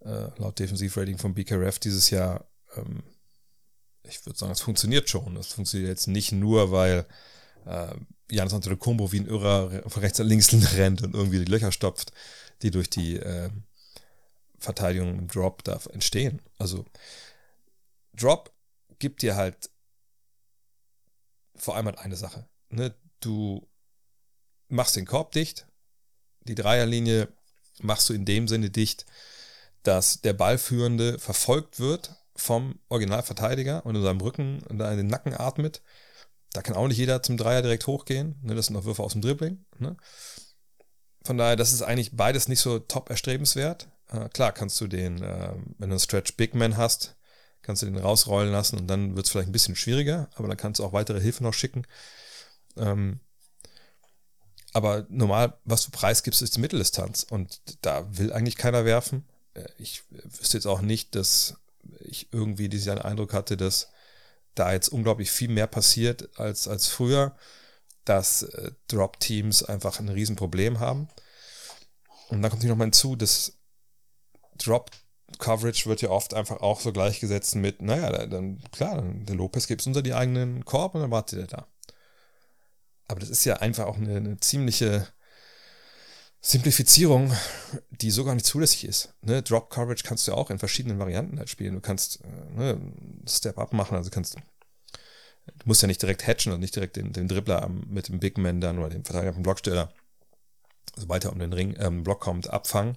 S1: äh, laut Defensivrating von BKRF dieses Jahr. Ähm, ich würde sagen, es funktioniert schon. Es funktioniert jetzt nicht nur, weil äh, Janis Antetokounmpo wie ein Irrer von rechts nach links rennt und irgendwie die Löcher stopft, die durch die äh, Verteidigung im Drop da entstehen. Also Drop gibt dir halt vor allem halt eine Sache. Ne? Du machst den Korb dicht, die Dreierlinie machst du in dem Sinne dicht, dass der Ballführende verfolgt wird vom Originalverteidiger und in seinem Rücken da in den Nacken atmet. Da kann auch nicht jeder zum Dreier direkt hochgehen. Ne? Das sind noch Würfe aus dem Dribbling. Ne? Von daher, das ist eigentlich beides nicht so top erstrebenswert. Äh, klar kannst du den, äh, wenn du einen Stretch Big Man hast, kannst du den rausrollen lassen und dann wird es vielleicht ein bisschen schwieriger, aber dann kannst du auch weitere Hilfe noch schicken. Ähm, aber normal, was du preisgibst, ist die Mitteldistanz und da will eigentlich keiner werfen. Äh, ich wüsste jetzt auch nicht, dass ich irgendwie diesen Eindruck hatte, dass da jetzt unglaublich viel mehr passiert als, als früher, dass äh, Drop-Teams einfach ein Riesenproblem haben. Und dann kommt hier nochmal hinzu, dass Drop-Coverage wird ja oft einfach auch so gleichgesetzt mit, naja, dann klar, der Lopez gibt es unter die eigenen Korb und dann wartet er da. Aber das ist ja einfach auch eine, eine ziemliche Simplifizierung, die so gar nicht zulässig ist. Ne? Drop Coverage kannst du auch in verschiedenen Varianten halt spielen. Du kannst äh, ne, Step Up machen, also kannst du musst ja nicht direkt hatchen und nicht direkt den, den Dribbler mit dem Big Man dann oder dem Verteidiger vom Blocksteller, sobald er um den Ring, ähm, Block kommt, abfangen.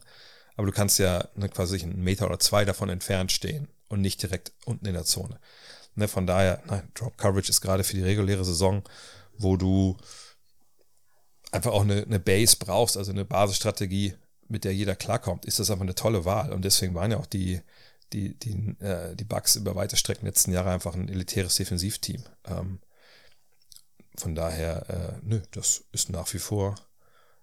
S1: Aber du kannst ja ne, quasi einen Meter oder zwei davon entfernt stehen und nicht direkt unten in der Zone. Ne, von daher, nein, Drop Coverage ist gerade für die reguläre Saison, wo du einfach auch eine, eine Base brauchst, also eine Basisstrategie, mit der jeder klarkommt, ist das einfach eine tolle Wahl. Und deswegen waren ja auch die, die, die, äh, die Bugs über weite Strecken letzten Jahre einfach ein elitäres Defensivteam. Ähm, von daher, äh, nö, das ist nach wie vor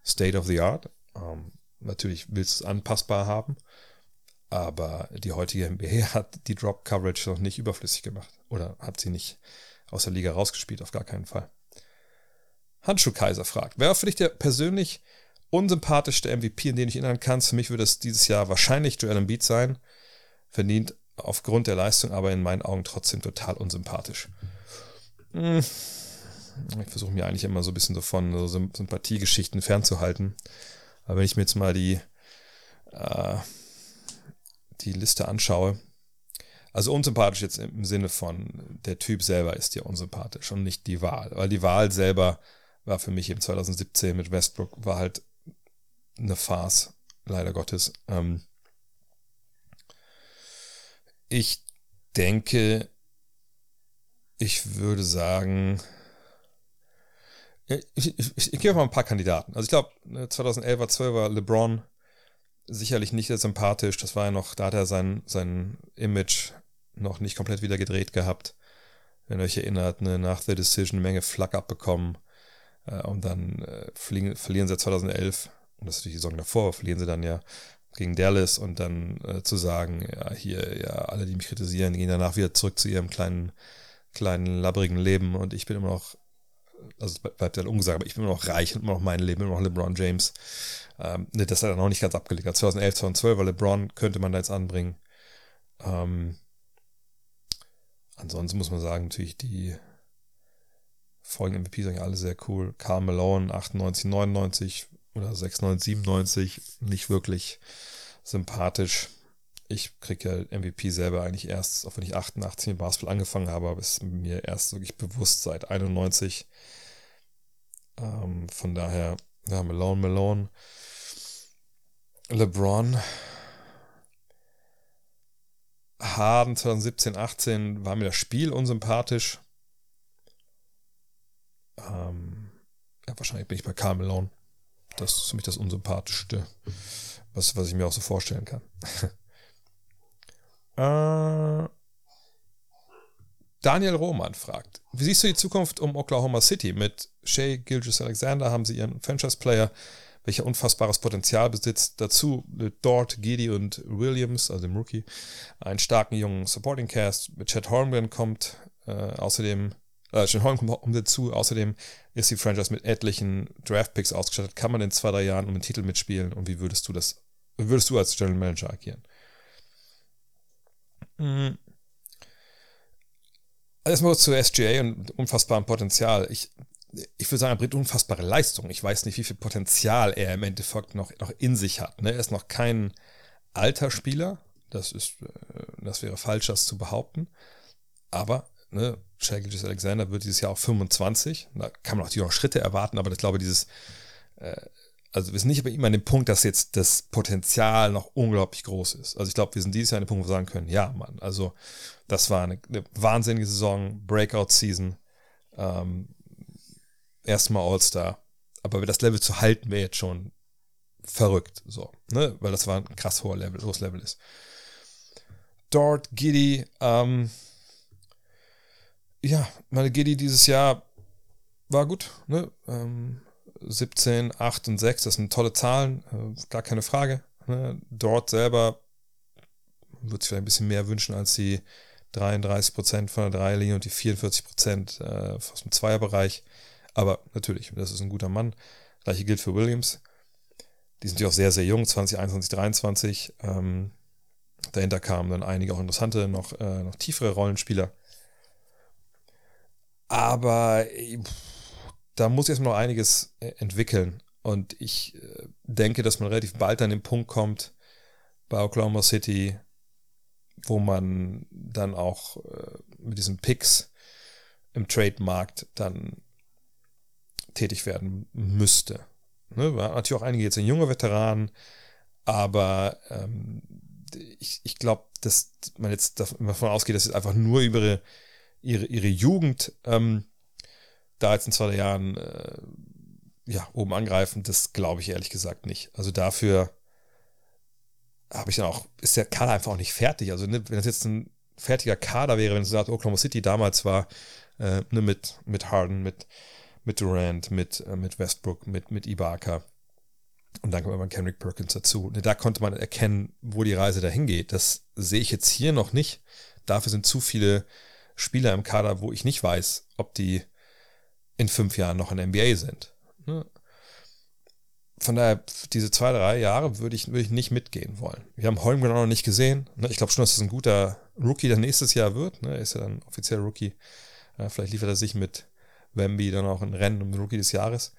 S1: State of the Art. Ähm, natürlich willst du es anpassbar haben, aber die heutige NBA hat die Drop Coverage noch nicht überflüssig gemacht oder hat sie nicht aus der Liga rausgespielt, auf gar keinen Fall. Handschuhkaiser fragt, wer war für dich der persönlich unsympathischste MVP, in den ich erinnern kann? Für mich würde es dieses Jahr wahrscheinlich Joel Embiid sein. Verdient aufgrund der Leistung, aber in meinen Augen trotzdem total unsympathisch. Hm. Ich versuche mir eigentlich immer so ein bisschen so von so Sympathiegeschichten fernzuhalten. Aber wenn ich mir jetzt mal die, äh, die Liste anschaue, also unsympathisch jetzt im Sinne von, der Typ selber ist ja unsympathisch und nicht die Wahl. Weil die Wahl selber war für mich eben 2017 mit Westbrook, war halt eine Farce, leider Gottes. Ähm ich denke, ich würde sagen, ich, ich, ich, ich gebe mal ein paar Kandidaten. Also ich glaube, 2011er, 12er LeBron sicherlich nicht sehr sympathisch. Das war ja noch, da hat er sein, sein Image noch nicht komplett wieder gedreht gehabt. Wenn ihr euch erinnert, ne, nach The Decision eine Menge Flak abbekommen. Äh, und dann äh, fliegen, verlieren sie 2011, und das ist die Saison davor, verlieren sie dann ja gegen Dallas und dann äh, zu sagen, ja, hier, ja, alle, die mich kritisieren, gehen danach wieder zurück zu ihrem kleinen, kleinen, labbrigen Leben und ich bin immer noch, also bleibt ja ungesagt, aber ich bin immer noch reich und immer noch mein Leben, immer noch LeBron James. Ähm, ne, das hat er noch nicht ganz abgelegt. 2011, 2012, weil LeBron könnte man da jetzt anbringen. Ähm, ansonsten muss man sagen, natürlich die folgenden MVPs eigentlich alle sehr cool. Carl Malone 98, 99 oder 96, 97, nicht wirklich sympathisch. Ich kriege ja MVP selber eigentlich erst, auch wenn ich 88 mit Basketball angefangen habe, aber ist mir erst wirklich bewusst seit 91. Ähm, von daher, ja, Malone, Malone. LeBron. Harden 2017, 18 war mir das Spiel unsympathisch. Ähm, ja, wahrscheinlich bin ich bei Karl Malone. Das ist für mich das Unsympathischste, was, was ich mir auch so vorstellen kann. äh, Daniel Roman fragt, wie siehst du die Zukunft um Oklahoma City? Mit Shea Gilgis Alexander haben sie ihren Franchise-Player, welcher unfassbares Potenzial besitzt. Dazu Dort, Giddy und Williams, also dem Rookie, einen starken jungen Supporting Cast. Mit Chad Holmgren kommt äh, außerdem äh, Chad Holmgren kommt dazu. Außerdem ist die Franchise mit etlichen Draft-Picks ausgestattet. Kann man in zwei, drei Jahren um den Titel mitspielen? Und wie würdest du das, würdest du als General Manager agieren? Mhm. Erstmal zu SGA und unfassbarem Potenzial. Ich, ich würde sagen, er bringt unfassbare Leistung. Ich weiß nicht, wie viel Potenzial er im Endeffekt noch, noch in sich hat. Ne? Er ist noch kein alter Spieler. Das ist, äh, das wäre falsch, das zu behaupten. Aber, ne, Shaggy Alexander wird dieses Jahr auch 25. Da kann man natürlich noch Schritte erwarten, aber ich glaube, dieses, äh, also wir sind nicht bei ihm an dem Punkt, dass jetzt das Potenzial noch unglaublich groß ist. Also ich glaube, wir sind dieses Jahr an dem Punkt, wo wir sagen können, ja, Mann, also das war eine, eine wahnsinnige Saison, Breakout-Season, ähm, erstmal All-Star. Aber das Level zu halten, wäre jetzt schon verrückt, so, ne, weil das war ein krass hoher Level, hohes Level ist. Dort, Giddy, ähm, ja, meine Giddy dieses Jahr war gut, ne, ähm, 17, 8 und 6, das sind tolle Zahlen, äh, gar keine Frage. Ne? Dort selber würde sich vielleicht ein bisschen mehr wünschen als die 33% von der Dreierlinie und die 44% äh, aus dem Zweierbereich. Aber natürlich, das ist ein guter Mann. Gleiche gilt für Williams. Die sind ja auch sehr, sehr jung, 2021, 23. Ähm, dahinter kamen dann einige auch interessante, noch, äh, noch tiefere Rollenspieler. Aber pff, da muss jetzt noch einiges äh, entwickeln. Und ich äh, denke, dass man relativ bald an den Punkt kommt bei Oklahoma City, wo man dann auch äh, mit diesen Picks im Trademarkt dann tätig werden müsste. Ne? Natürlich auch einige jetzt junge Veteranen, aber ähm, ich, ich glaube, dass man jetzt davon ausgeht, dass es einfach nur über ihre, ihre, ihre Jugend ähm, da jetzt in zwei Jahren äh, ja, oben angreifen, das glaube ich ehrlich gesagt nicht. Also dafür habe ich dann auch, ist der Kader einfach auch nicht fertig. Also ne, wenn das jetzt ein fertiger Kader wäre, wenn es sagt, Oklahoma City damals war, äh, ne, mit, mit Harden, mit, mit Durant, mit, äh, mit Westbrook, mit, mit Ibaka. Und dann kommt immer Kendrick Perkins dazu. Ne, da konnte man erkennen, wo die Reise dahin geht. Das sehe ich jetzt hier noch nicht. Dafür sind zu viele Spieler im Kader, wo ich nicht weiß, ob die in fünf Jahren noch in der NBA sind. Ne? Von daher, diese zwei, drei Jahre würde ich, würde ich nicht mitgehen wollen. Wir haben Holmgren auch noch nicht gesehen. Ne? Ich glaube schon, dass es ein guter Rookie der nächstes Jahr wird. Er ist ja dann offiziell Rookie. Vielleicht liefert er sich mit Wemby dann auch ein Rennen um den Rookie des Jahres.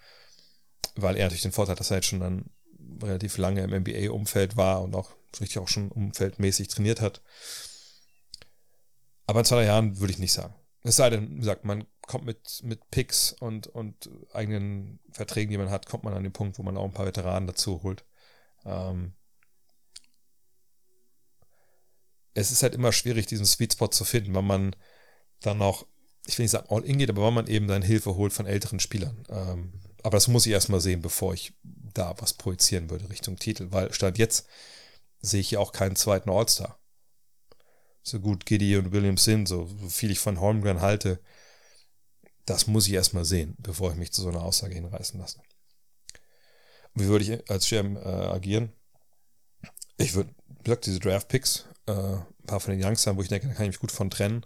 S1: Weil er natürlich den Vorteil hat, dass er jetzt schon dann relativ lange im NBA-Umfeld war und auch richtig auch schon umfeldmäßig trainiert hat. Aber in zwei Jahren würde ich nicht sagen. Es sei denn, wie gesagt, man kommt mit, mit Picks und, und eigenen Verträgen, die man hat, kommt man an den Punkt, wo man auch ein paar Veteranen dazu holt. Ähm es ist halt immer schwierig, diesen Sweet Spot zu finden, weil man dann auch, ich will nicht sagen all in geht, aber weil man eben dann Hilfe holt von älteren Spielern. Ähm aber das muss ich erstmal sehen, bevor ich da was projizieren würde Richtung Titel, weil Stand jetzt sehe ich ja auch keinen zweiten All-Star. So gut Giddy und Williams sind, so viel ich von Holmgren halte, das muss ich erstmal sehen, bevor ich mich zu so einer Aussage hinreißen lasse. Wie würde ich als GM äh, agieren? Ich würde, wie gesagt, diese Draft-Picks, äh, ein paar von den Youngstern, wo ich denke, da kann ich mich gut von trennen,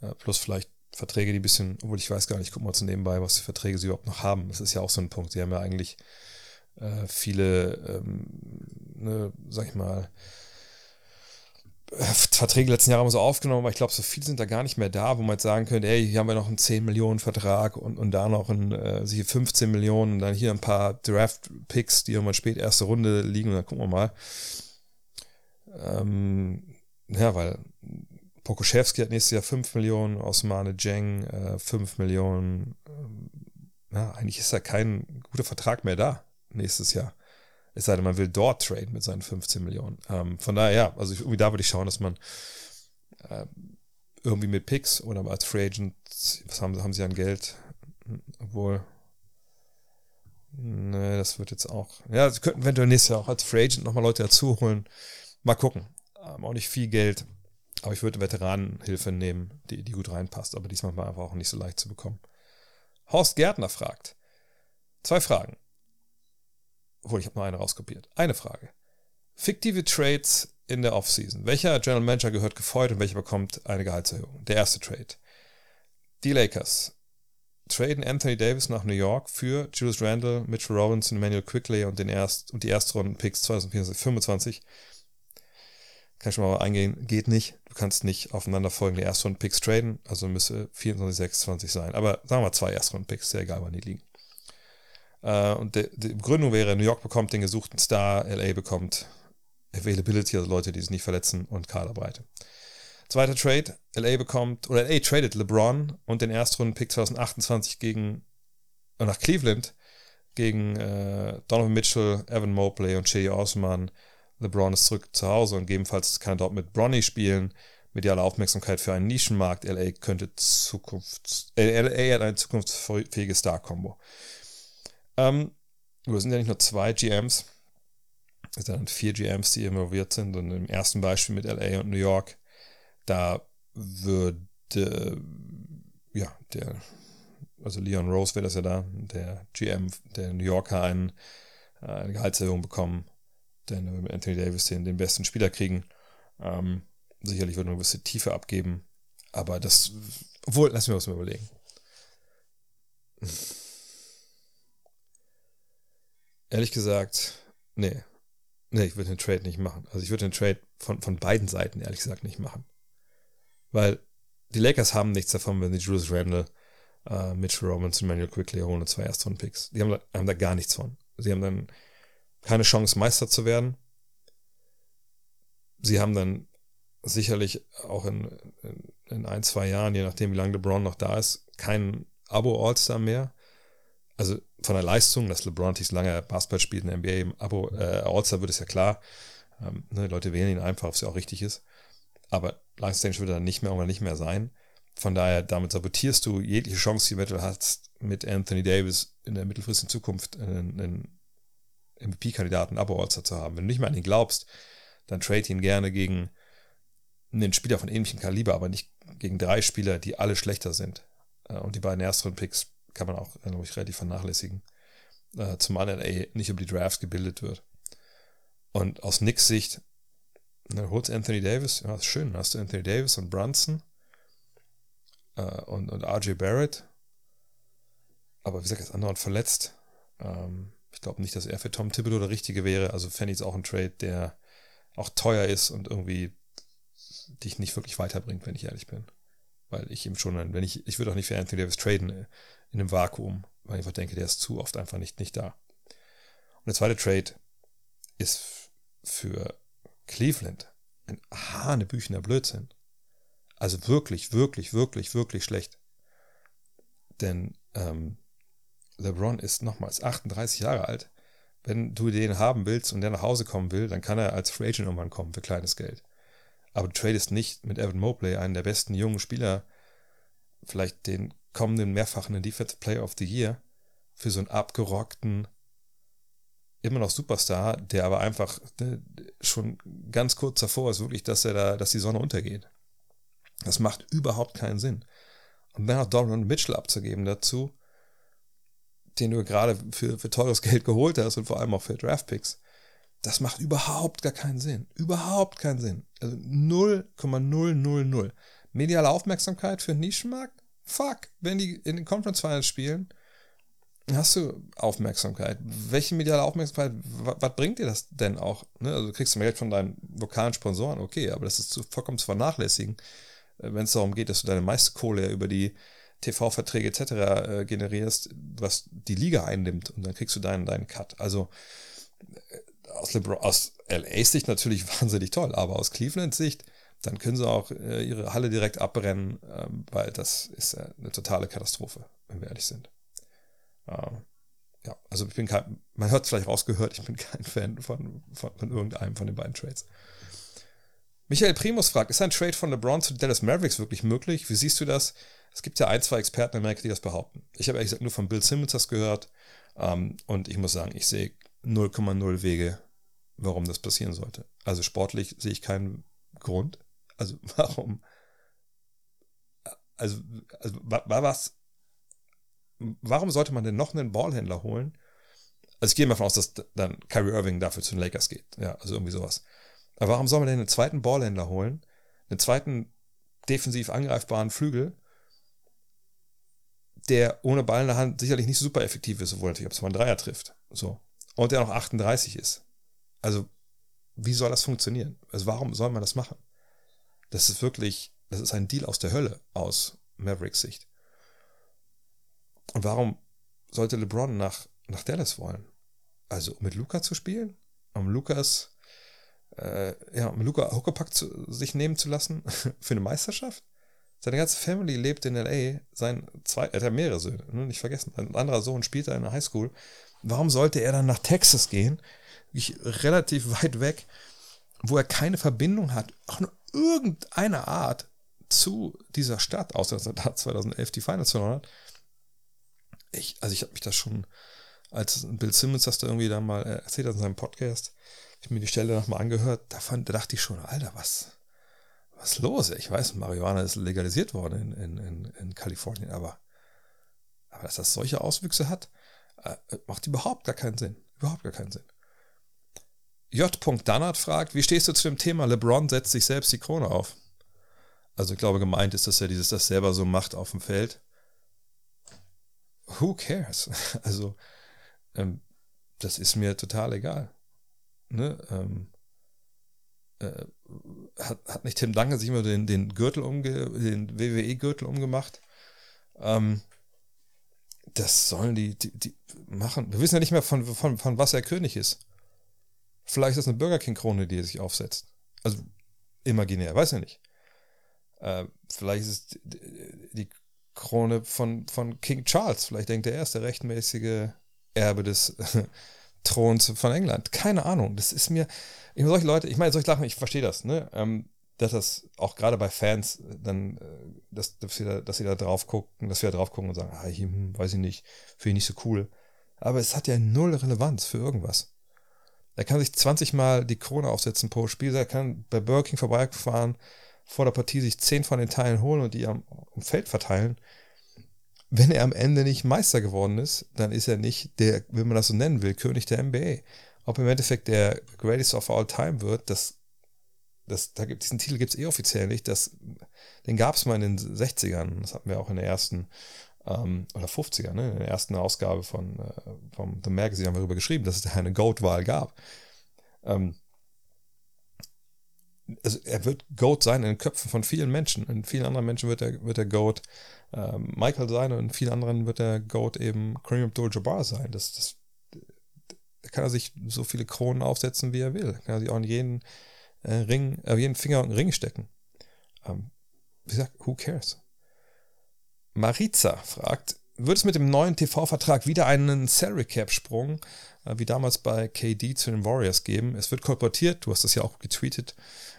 S1: äh, plus vielleicht Verträge, die ein bisschen, obwohl ich weiß gar nicht, guck mal zu nebenbei, was für Verträge sie überhaupt noch haben. Das ist ja auch so ein Punkt. Sie haben ja eigentlich äh, viele, ähm, ne, sag ich mal, Verträge letzten Jahre immer so aufgenommen, aber ich glaube, so viele sind da gar nicht mehr da, wo man jetzt sagen könnte, hey, hier haben wir noch einen 10 Millionen Vertrag und, und da noch ein äh, 15 Millionen und dann hier ein paar Draft-Picks, die irgendwann spät erste Runde liegen und dann gucken wir mal. Ähm, ja, weil Pokoschewski hat nächstes Jahr 5 Millionen, Osmane Jeng äh, 5 Millionen. Ähm, ja, eigentlich ist da kein guter Vertrag mehr da nächstes Jahr. Es sei denn, man will dort traden mit seinen 15 Millionen. Ähm, von daher, ja, also irgendwie da würde ich schauen, dass man äh, irgendwie mit Picks oder als Free Agent, was haben, haben sie an Geld? Obwohl, ne, das wird jetzt auch, ja, sie könnten eventuell nächstes Jahr auch als Free Agent nochmal Leute dazu holen. Mal gucken. Ähm, auch nicht viel Geld, aber ich würde Veteranenhilfe nehmen, die, die gut reinpasst, aber diesmal war einfach auch nicht so leicht zu bekommen. Horst Gärtner fragt, zwei Fragen. Obwohl, ich habe nur eine rauskopiert. Eine Frage. Fiktive Trades in der Offseason. Welcher General Manager gehört gefreut und welcher bekommt eine Gehaltserhöhung? Der erste Trade. Die Lakers traden Anthony Davis nach New York für Julius Randle, Mitchell Robinson, Emmanuel Quickly und, den Erst und die Erstrunden-Picks 2024. Kann ich schon mal eingehen, geht nicht. Du kannst nicht aufeinanderfolgende Erstrunden-Picks traden, also müsse 24, 26 sein. Aber sagen wir mal zwei Erstrunden-Picks, sehr egal, wann die liegen. Äh, und die, Begründung wäre, New York bekommt den gesuchten Star, LA bekommt Availability, also Leute, die sich nicht verletzen und Kaderbreite. Zweiter Trade, LA bekommt, oder LA tradet LeBron und den Erstrunden-Pick 2028 gegen, äh, nach Cleveland gegen äh, Donovan Mitchell, Evan Mobley und Shea Osman. LeBron ist zurück zu Hause und gegebenenfalls kann er dort mit Bronny spielen. Mediale Aufmerksamkeit für einen Nischenmarkt. LA könnte Zukunft, äh, LA hat eine zukunftsfähige Star-Kombo. Ähm, es sind ja nicht nur zwei GMs, es sind dann vier GMs, die involviert sind. Und im ersten Beispiel mit LA und New York, da würde, ja, der, also Leon Rose wäre das ja da, der GM der New Yorker einen, äh, eine Gehaltserhöhung bekommen. Denn wir Anthony Davis den, den besten Spieler kriegen, ähm, sicherlich würde eine gewisse Tiefe abgeben. Aber das, obwohl, lassen wir uns mal überlegen ehrlich gesagt, nee. Nee, ich würde den Trade nicht machen. Also ich würde den Trade von, von beiden Seiten ehrlich gesagt nicht machen. Weil die Lakers haben nichts davon, wenn sie Julius Randle, äh, Mitchell Robinson, Manuel Quickly holen und zwei Erstrunden-Picks. Die haben da, haben da gar nichts von. Sie haben dann keine Chance, Meister zu werden. Sie haben dann sicherlich auch in, in, in ein, zwei Jahren, je nachdem, wie lange LeBron noch da ist, kein Abo-All-Star mehr. Also von der Leistung, dass LeBron nicht lange Basketball spielt in der NBA im Abo, äh, All-Star wird es ja klar. Ähm, ne, Leute wählen ihn einfach, was ja auch richtig ist. Aber leistungstechnisch wird er dann nicht mehr oder nicht mehr sein. Von daher, damit sabotierst du jegliche Chance, die du hast, mit Anthony Davis in der mittelfristigen Zukunft einen, einen MVP-Kandidaten Abo All-Star zu haben. Wenn du nicht mehr an ihn glaubst, dann trade ihn gerne gegen einen Spieler von ähnlichem Kaliber, aber nicht gegen drei Spieler, die alle schlechter sind. Äh, und die beiden ersten Picks kann man auch, glaube ich, relativ vernachlässigen. Äh, zumal LA nicht über die Drafts gebildet wird. Und aus Knicks Sicht, dann holst Anthony Davis, ja, ist schön, hast du Anthony Davis und Brunson äh, und, und RJ Barrett. Aber wie gesagt, ist andauernd verletzt. Ähm, ich glaube nicht, dass er für Tom Thibodeau der Richtige wäre. Also ich es auch ein Trade, der auch teuer ist und irgendwie dich nicht wirklich weiterbringt, wenn ich ehrlich bin. Weil ich ihm schon, wenn ich, ich würde auch nicht für Anthony Davis traden äh, in einem Vakuum, weil ich einfach denke, der ist zu oft einfach nicht, nicht da. Und der zweite Trade ist für Cleveland ein hanebüchener Blödsinn. Also wirklich, wirklich, wirklich, wirklich schlecht. Denn ähm, LeBron ist nochmals 38 Jahre alt. Wenn du den haben willst und der nach Hause kommen will, dann kann er als Free Agent irgendwann kommen für kleines Geld. Aber du tradest nicht mit Evan Mobley, einen der besten jungen Spieler, vielleicht den kommenden mehrfachen Defensive Player of the Year, für so einen abgerockten, immer noch Superstar, der aber einfach ne, schon ganz kurz davor ist, wirklich, dass er da, dass die Sonne untergeht. Das macht überhaupt keinen Sinn. Und dann noch Donovan Mitchell abzugeben dazu, den du gerade für, für teures Geld geholt hast und vor allem auch für Draftpicks, das macht überhaupt gar keinen Sinn. Überhaupt keinen Sinn. Also 0,000. Mediale Aufmerksamkeit für einen Nischenmarkt? Fuck. Wenn die in den Conference Finals spielen hast du Aufmerksamkeit. Welche mediale Aufmerksamkeit, was bringt dir das denn auch? Ne? Also du kriegst du Geld von deinen lokalen Sponsoren, okay, aber das ist zu, vollkommen zu vernachlässigen, äh, wenn es darum geht, dass du deine meiste Kohle über die TV-Verträge etc. Äh, generierst, was die Liga einnimmt und dann kriegst du deinen, deinen Cut. Also äh, aus, LeBron, aus LA's Sicht natürlich wahnsinnig toll, aber aus Clevelands Sicht, dann können sie auch äh, ihre Halle direkt abbrennen, äh, weil das ist äh, eine totale Katastrophe, wenn wir ehrlich sind. Ähm, ja, also ich bin kein, man hört es vielleicht rausgehört, ich bin kein Fan von, von, von irgendeinem von den beiden Trades. Michael Primus fragt, ist ein Trade von LeBron zu Dallas Mavericks wirklich möglich? Wie siehst du das? Es gibt ja ein, zwei Experten in Amerika, die das behaupten. Ich habe ehrlich gesagt nur von Bill Simmons das gehört. Ähm, und ich muss sagen, ich sehe 0,0 Wege, warum das passieren sollte. Also sportlich sehe ich keinen Grund. Also warum? Also, also war was warum sollte man denn noch einen Ballhändler holen? Also ich gehe mal davon aus, dass dann Kyrie Irving dafür zu den Lakers geht. Ja, also irgendwie sowas. Aber warum soll man denn einen zweiten Ballhändler holen? Einen zweiten defensiv angreifbaren Flügel, der ohne Ball in der Hand sicherlich nicht super effektiv ist, obwohl natürlich, ob es mal einen Dreier trifft. So. Und der noch 38 ist. Also, wie soll das funktionieren? Also, warum soll man das machen? Das ist wirklich, das ist ein Deal aus der Hölle aus Mavericks Sicht. Und warum sollte LeBron nach, nach Dallas wollen? Also um mit Luca zu spielen? Um Lukas, äh, ja, um Luca Huckepack zu, sich nehmen zu lassen für eine Meisterschaft? Seine ganze Family lebt in LA. Sein zwei, er hat mehrere Söhne, ne, nicht vergessen. Ein anderer Sohn spielt da in der Highschool. Warum sollte er dann nach Texas gehen? relativ weit weg, wo er keine Verbindung hat, auch nur irgendeine Art zu dieser Stadt, außer dass er da 2011 die Finals verloren hat ich, also ich habe mich das schon, als Bill Simmons das da irgendwie da mal erzählt hat in seinem Podcast, ich mir die Stelle nochmal angehört, da, fand, da dachte ich schon, Alter, was, was los? Ich weiß, Marihuana ist legalisiert worden in, in, in, in Kalifornien, aber, aber dass das solche Auswüchse hat, äh, macht überhaupt gar keinen Sinn. Überhaupt gar keinen Sinn. J. Dannert fragt, wie stehst du zu dem Thema, LeBron setzt sich selbst die Krone auf? Also ich glaube, gemeint ist, dass er dieses das selber so macht auf dem Feld who cares? Also, ähm, das ist mir total egal. Ne? Ähm, äh, hat, hat nicht Tim Duncan sich immer den, den Gürtel umge, den WWE-Gürtel umgemacht? Ähm, das sollen die, die, die, machen. Wir wissen ja nicht mehr, von, von, von was er König ist. Vielleicht ist eine Burger King-Krone, die er sich aufsetzt. Also imaginär, weiß ja nicht. Äh, vielleicht ist es die, Krone von, von King Charles. Vielleicht denkt er, er ist der rechtmäßige Erbe des Throns von England. Keine Ahnung. Das ist mir. Ich meine, solche Leute, ich meine, solche Lachen, ich verstehe das, ne? Ähm, dass das auch gerade bei Fans dann, äh, dass, dass, sie da, dass sie da drauf gucken, dass wir da drauf gucken und sagen, ah, ich, hm, weiß ich nicht, finde ich nicht so cool. Aber es hat ja null Relevanz für irgendwas. Er kann sich 20 Mal die Krone aufsetzen pro Spiel, er kann bei Burger King vorbeifahren, vor der Partie sich zehn von den Teilen holen und die am, am Feld verteilen. Wenn er am Ende nicht Meister geworden ist, dann ist er nicht der, wenn man das so nennen will, König der NBA. Ob im Endeffekt der Greatest of All Time wird, das, das, da gibt, diesen Titel gibt es eh offiziell nicht. Das, den gab es mal in den 60ern. Das hatten wir auch in der ersten ähm, oder 50er, ne? in der ersten Ausgabe von äh, vom The Magazine haben wir darüber geschrieben, dass es da eine Goat-Wahl gab. Ähm, also er wird Goat sein in den Köpfen von vielen Menschen. In vielen anderen Menschen wird er, wird er Goat ähm, Michael sein und in vielen anderen wird er Goat eben Kareem Abdul-Jabbar sein. Das, das, da kann er sich so viele Kronen aufsetzen, wie er will. Da kann er sich auch in jeden äh, Ring, äh, jeden Finger und einen Ring stecken. Ähm, wie gesagt, who cares? Mariza fragt, wird es mit dem neuen TV-Vertrag wieder einen Salary Cap-Sprung äh, wie damals bei KD zu den Warriors geben? Es wird kolportiert, du hast das ja auch getweetet,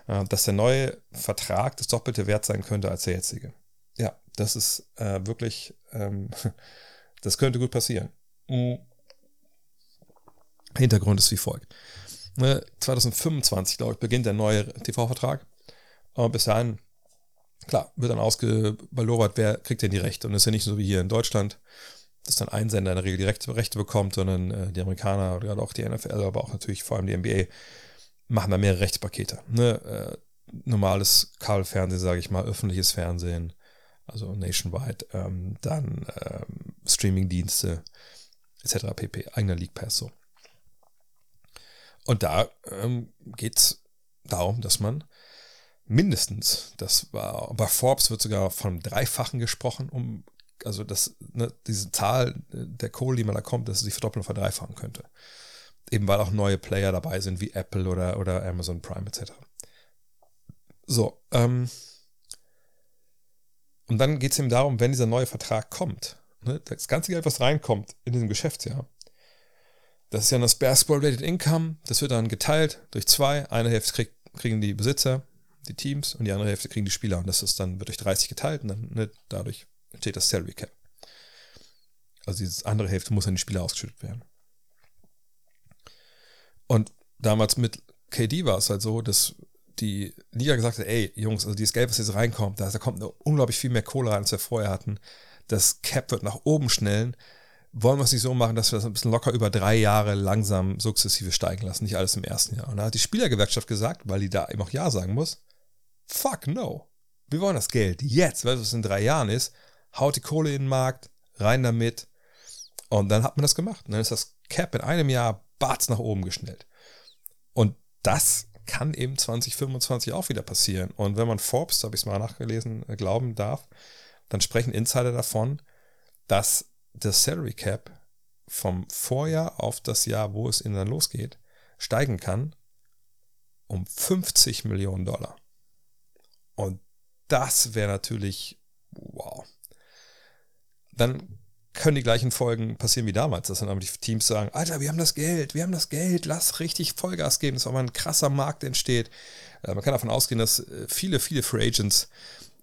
S1: äh, dass der neue Vertrag das doppelte wert sein könnte als der jetzige. Ja, das ist äh, wirklich, ähm, das könnte gut passieren. Mhm. Hintergrund ist wie folgt. 2025, ne, glaube ich, beginnt der neue TV-Vertrag. Bis dahin Klar, wird dann ausgebalowert, wer kriegt denn die Rechte. Und es ist ja nicht so wie hier in Deutschland, dass dann ein Sender in der Regel die Rechte, Rechte bekommt, sondern äh, die Amerikaner oder auch die NFL, aber auch natürlich vor allem die NBA machen da mehrere Rechtspakete. Ne? Äh, normales Kabelfernsehen, sage ich mal, öffentliches Fernsehen, also nationwide, ähm, dann ähm, Streamingdienste etc. pp. Eigener League Pass so. Und da ähm, geht es darum, dass man mindestens, das war bei Forbes wird sogar von einem Dreifachen gesprochen, um also das, ne, diese Zahl der Kohle, die man da kommt, dass es sich verdoppeln und verdreifachen könnte. Eben weil auch neue Player dabei sind, wie Apple oder, oder Amazon Prime etc. So, ähm, und dann geht es eben darum, wenn dieser neue Vertrag kommt, ne, das ganze Geld, was reinkommt in diesem Geschäftsjahr, das ist ja das Basketball-Rated Income, das wird dann geteilt durch zwei. Eine Hälfte krieg, kriegen die Besitzer, die Teams, und die andere Hälfte kriegen die Spieler. Und das ist dann, wird durch 30 geteilt und dann ne, dadurch entsteht das Salary Cap. Also diese andere Hälfte muss an die Spieler ausgeschüttet werden. Und damals mit KD war es halt so, dass die Liga gesagt hat, ey, Jungs, also dieses Geld, was jetzt reinkommt, da, da kommt unglaublich viel mehr Kohle rein, als wir vorher hatten. Das Cap wird nach oben schnellen. Wollen wir es nicht so machen, dass wir das ein bisschen locker über drei Jahre langsam sukzessive steigen lassen, nicht alles im ersten Jahr. Und da hat die Spielergewerkschaft gesagt, weil die da eben auch Ja sagen muss, fuck no. Wir wollen das Geld jetzt, weil es in drei Jahren ist, haut die Kohle in den Markt, rein damit. Und dann hat man das gemacht. Und dann ist das Cap in einem Jahr batz nach oben geschnellt. Und das kann eben 2025 auch wieder passieren. Und wenn man Forbes, habe ich es mal nachgelesen, äh, glauben darf, dann sprechen Insider davon, dass das Salary Cap vom Vorjahr auf das Jahr, wo es ihnen dann losgeht, steigen kann um 50 Millionen Dollar. Und das wäre natürlich wow. Dann können die gleichen Folgen passieren wie damals, dass dann aber die Teams sagen, Alter, wir haben das Geld, wir haben das Geld, lass richtig Vollgas geben, dass auch mal ein krasser Markt entsteht. Äh, man kann davon ausgehen, dass äh, viele, viele Free Agents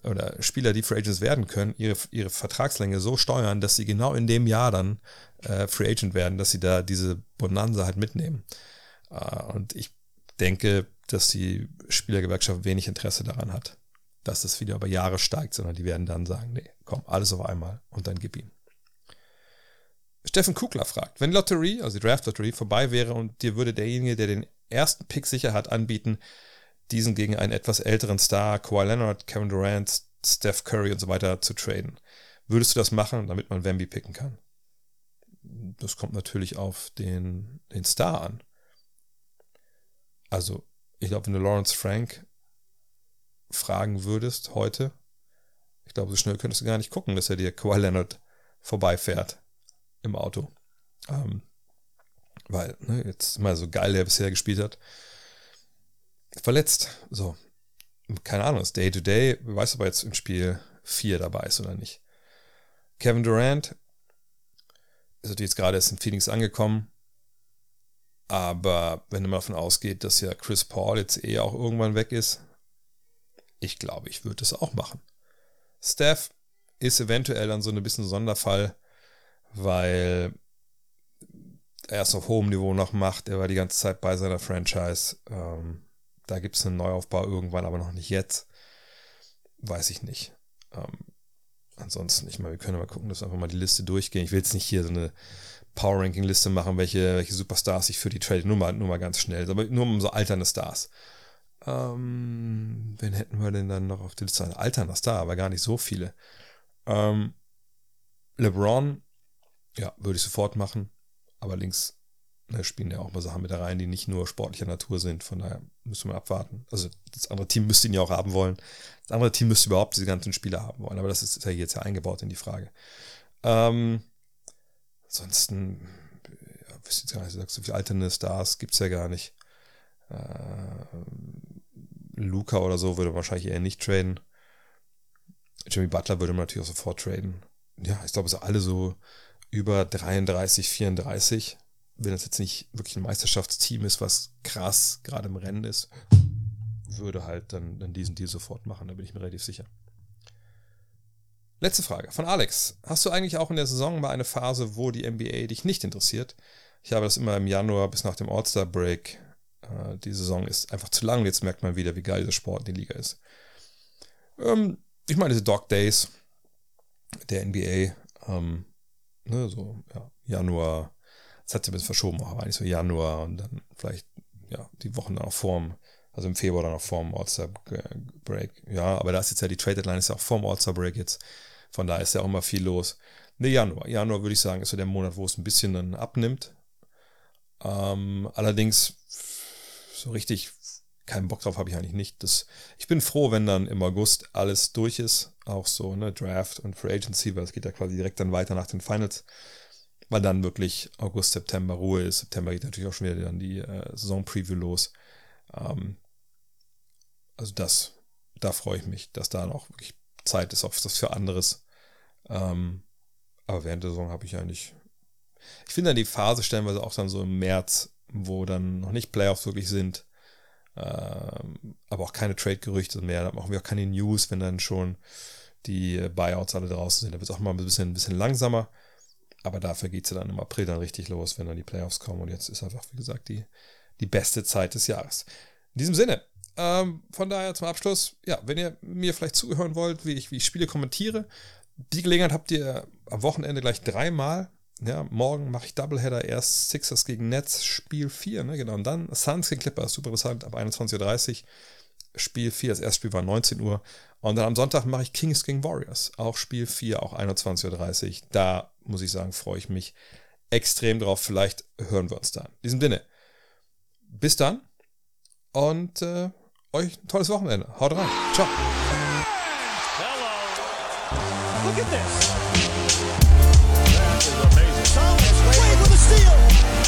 S1: oder Spieler, die Free Agents werden können, ihre, ihre Vertragslänge so steuern, dass sie genau in dem Jahr dann äh, Free Agent werden, dass sie da diese Bonanza halt mitnehmen. Äh, und ich denke, dass die Spielergewerkschaft wenig Interesse daran hat, dass das wieder über Jahre steigt, sondern die werden dann sagen, nee, komm, alles auf einmal und dann gib ihm. Steffen Kugler fragt, wenn Lotterie, also die Draft-Lotterie, vorbei wäre und dir würde derjenige, der den ersten Pick sicher hat, anbieten, diesen gegen einen etwas älteren Star, Kawhi Leonard, Kevin Durant, Steph Curry und so weiter zu traden. Würdest du das machen, damit man Wemby picken kann? Das kommt natürlich auf den, den Star an. Also, ich glaube, wenn du Lawrence Frank fragen würdest heute, ich glaube, so schnell könntest du gar nicht gucken, dass er dir Kawhi Leonard vorbeifährt im Auto. Ähm, weil, ne, jetzt mal so geil, der bisher gespielt hat. Verletzt. So. Keine Ahnung, ist Day to Day. Weiß, ob er jetzt im Spiel 4 dabei ist oder nicht. Kevin Durant ist natürlich jetzt gerade erst in Phoenix angekommen. Aber wenn man davon ausgeht, dass ja Chris Paul jetzt eh auch irgendwann weg ist, ich glaube, ich würde das auch machen. Steph ist eventuell dann so ein bisschen Sonderfall, weil er es auf hohem Niveau noch macht. Er war die ganze Zeit bei seiner Franchise. Ähm, da gibt es einen Neuaufbau irgendwann, aber noch nicht jetzt. Weiß ich nicht. Ähm, ansonsten, ich meine, wir können mal gucken, dass wir einfach mal die Liste durchgehen. Ich will jetzt nicht hier so eine Power-Ranking-Liste machen, welche, welche Superstars ich für die trade. Nur mal, nur mal ganz schnell. Aber nur um so alternde Stars. Ähm, wen hätten wir denn dann noch auf der Liste? Ein alternder Star, aber gar nicht so viele. Ähm, LeBron ja, würde ich sofort machen. Aber links ne, spielen ja auch mal Sachen mit da rein, die nicht nur sportlicher Natur sind. Von daher müssen wir abwarten. Also das andere Team müsste ihn ja auch haben wollen. Das andere Team müsste überhaupt diese ganzen Spieler haben wollen. Aber das ist ja jetzt ja eingebaut in die Frage. Ähm, ansonsten, ja, wisst jetzt gar nicht, so viele alternde Stars gibt es ja gar nicht. Äh, Luca oder so würde wahrscheinlich eher nicht traden. Jimmy Butler würde man natürlich auch sofort traden. Ja, ich glaube, es sind alle so über 33, 34. Wenn das jetzt nicht wirklich ein Meisterschaftsteam ist, was krass gerade im Rennen ist, würde halt dann, dann diesen Deal sofort machen, da bin ich mir relativ sicher. Letzte Frage von Alex. Hast du eigentlich auch in der Saison mal eine Phase, wo die NBA dich nicht interessiert? Ich habe das immer im Januar bis nach dem All-Star-Break. Äh, die Saison ist einfach zu lang. Jetzt merkt man wieder, wie geil dieser Sport in der Liga ist. Ähm, ich meine, diese Dog Days der NBA, ähm, ne, so ja, Januar, das hat sich ein bisschen verschoben, aber eigentlich so Januar und dann vielleicht ja, die Wochen dann auch vorm, also im Februar dann auch vorm All-Star-Break. Ja, aber da ist jetzt ja die Trade Deadline ist ja auch vorm All-Star-Break jetzt. Von daher ist ja auch immer viel los. Ne, Januar. Januar würde ich sagen, ist so der Monat, wo es ein bisschen dann abnimmt. Ähm, allerdings so richtig keinen Bock drauf habe ich eigentlich nicht. Das, ich bin froh, wenn dann im August alles durch ist. Auch so, ne, Draft und Free Agency, weil es geht ja quasi direkt dann weiter nach den Finals. Weil dann wirklich August, September Ruhe ist. September geht natürlich auch schon wieder dann die äh, Saison-Preview los. Ähm, also das, da freue ich mich, dass da noch wirklich Zeit ist, auch das für anderes. Ähm, aber während der Saison habe ich eigentlich. Ich finde dann die Phase stellenweise auch dann so im März, wo dann noch nicht Playoffs wirklich sind, ähm, aber auch keine Trade-Gerüchte mehr. Da machen wir auch keine News, wenn dann schon die Buyouts alle draußen sind. Da wird es auch mal ein bisschen, ein bisschen langsamer. Aber dafür geht es ja dann im April dann richtig los, wenn dann die Playoffs kommen. Und jetzt ist einfach, wie gesagt, die, die beste Zeit des Jahres. In diesem Sinne, ähm, von daher zum Abschluss, ja, wenn ihr mir vielleicht zuhören wollt, wie ich, wie ich Spiele kommentiere, die Gelegenheit habt ihr am Wochenende gleich dreimal. Ja, morgen mache ich Doubleheader, erst Sixers gegen Nets, Spiel 4, ne, genau. Und dann Suns gegen Clippers, super interessant, ab 21.30 Uhr. Spiel 4, das erste Spiel war 19 Uhr. Und dann am Sonntag mache ich Kings gegen Warriors, auch Spiel 4, auch 21.30 Uhr. Da muss ich sagen, freue ich mich extrem drauf. Vielleicht hören wir uns dann. In diesem Sinne, bis dann und äh, euch ein tolles Wochenende. Haut rein. Ciao.
S2: Hello. Look at this.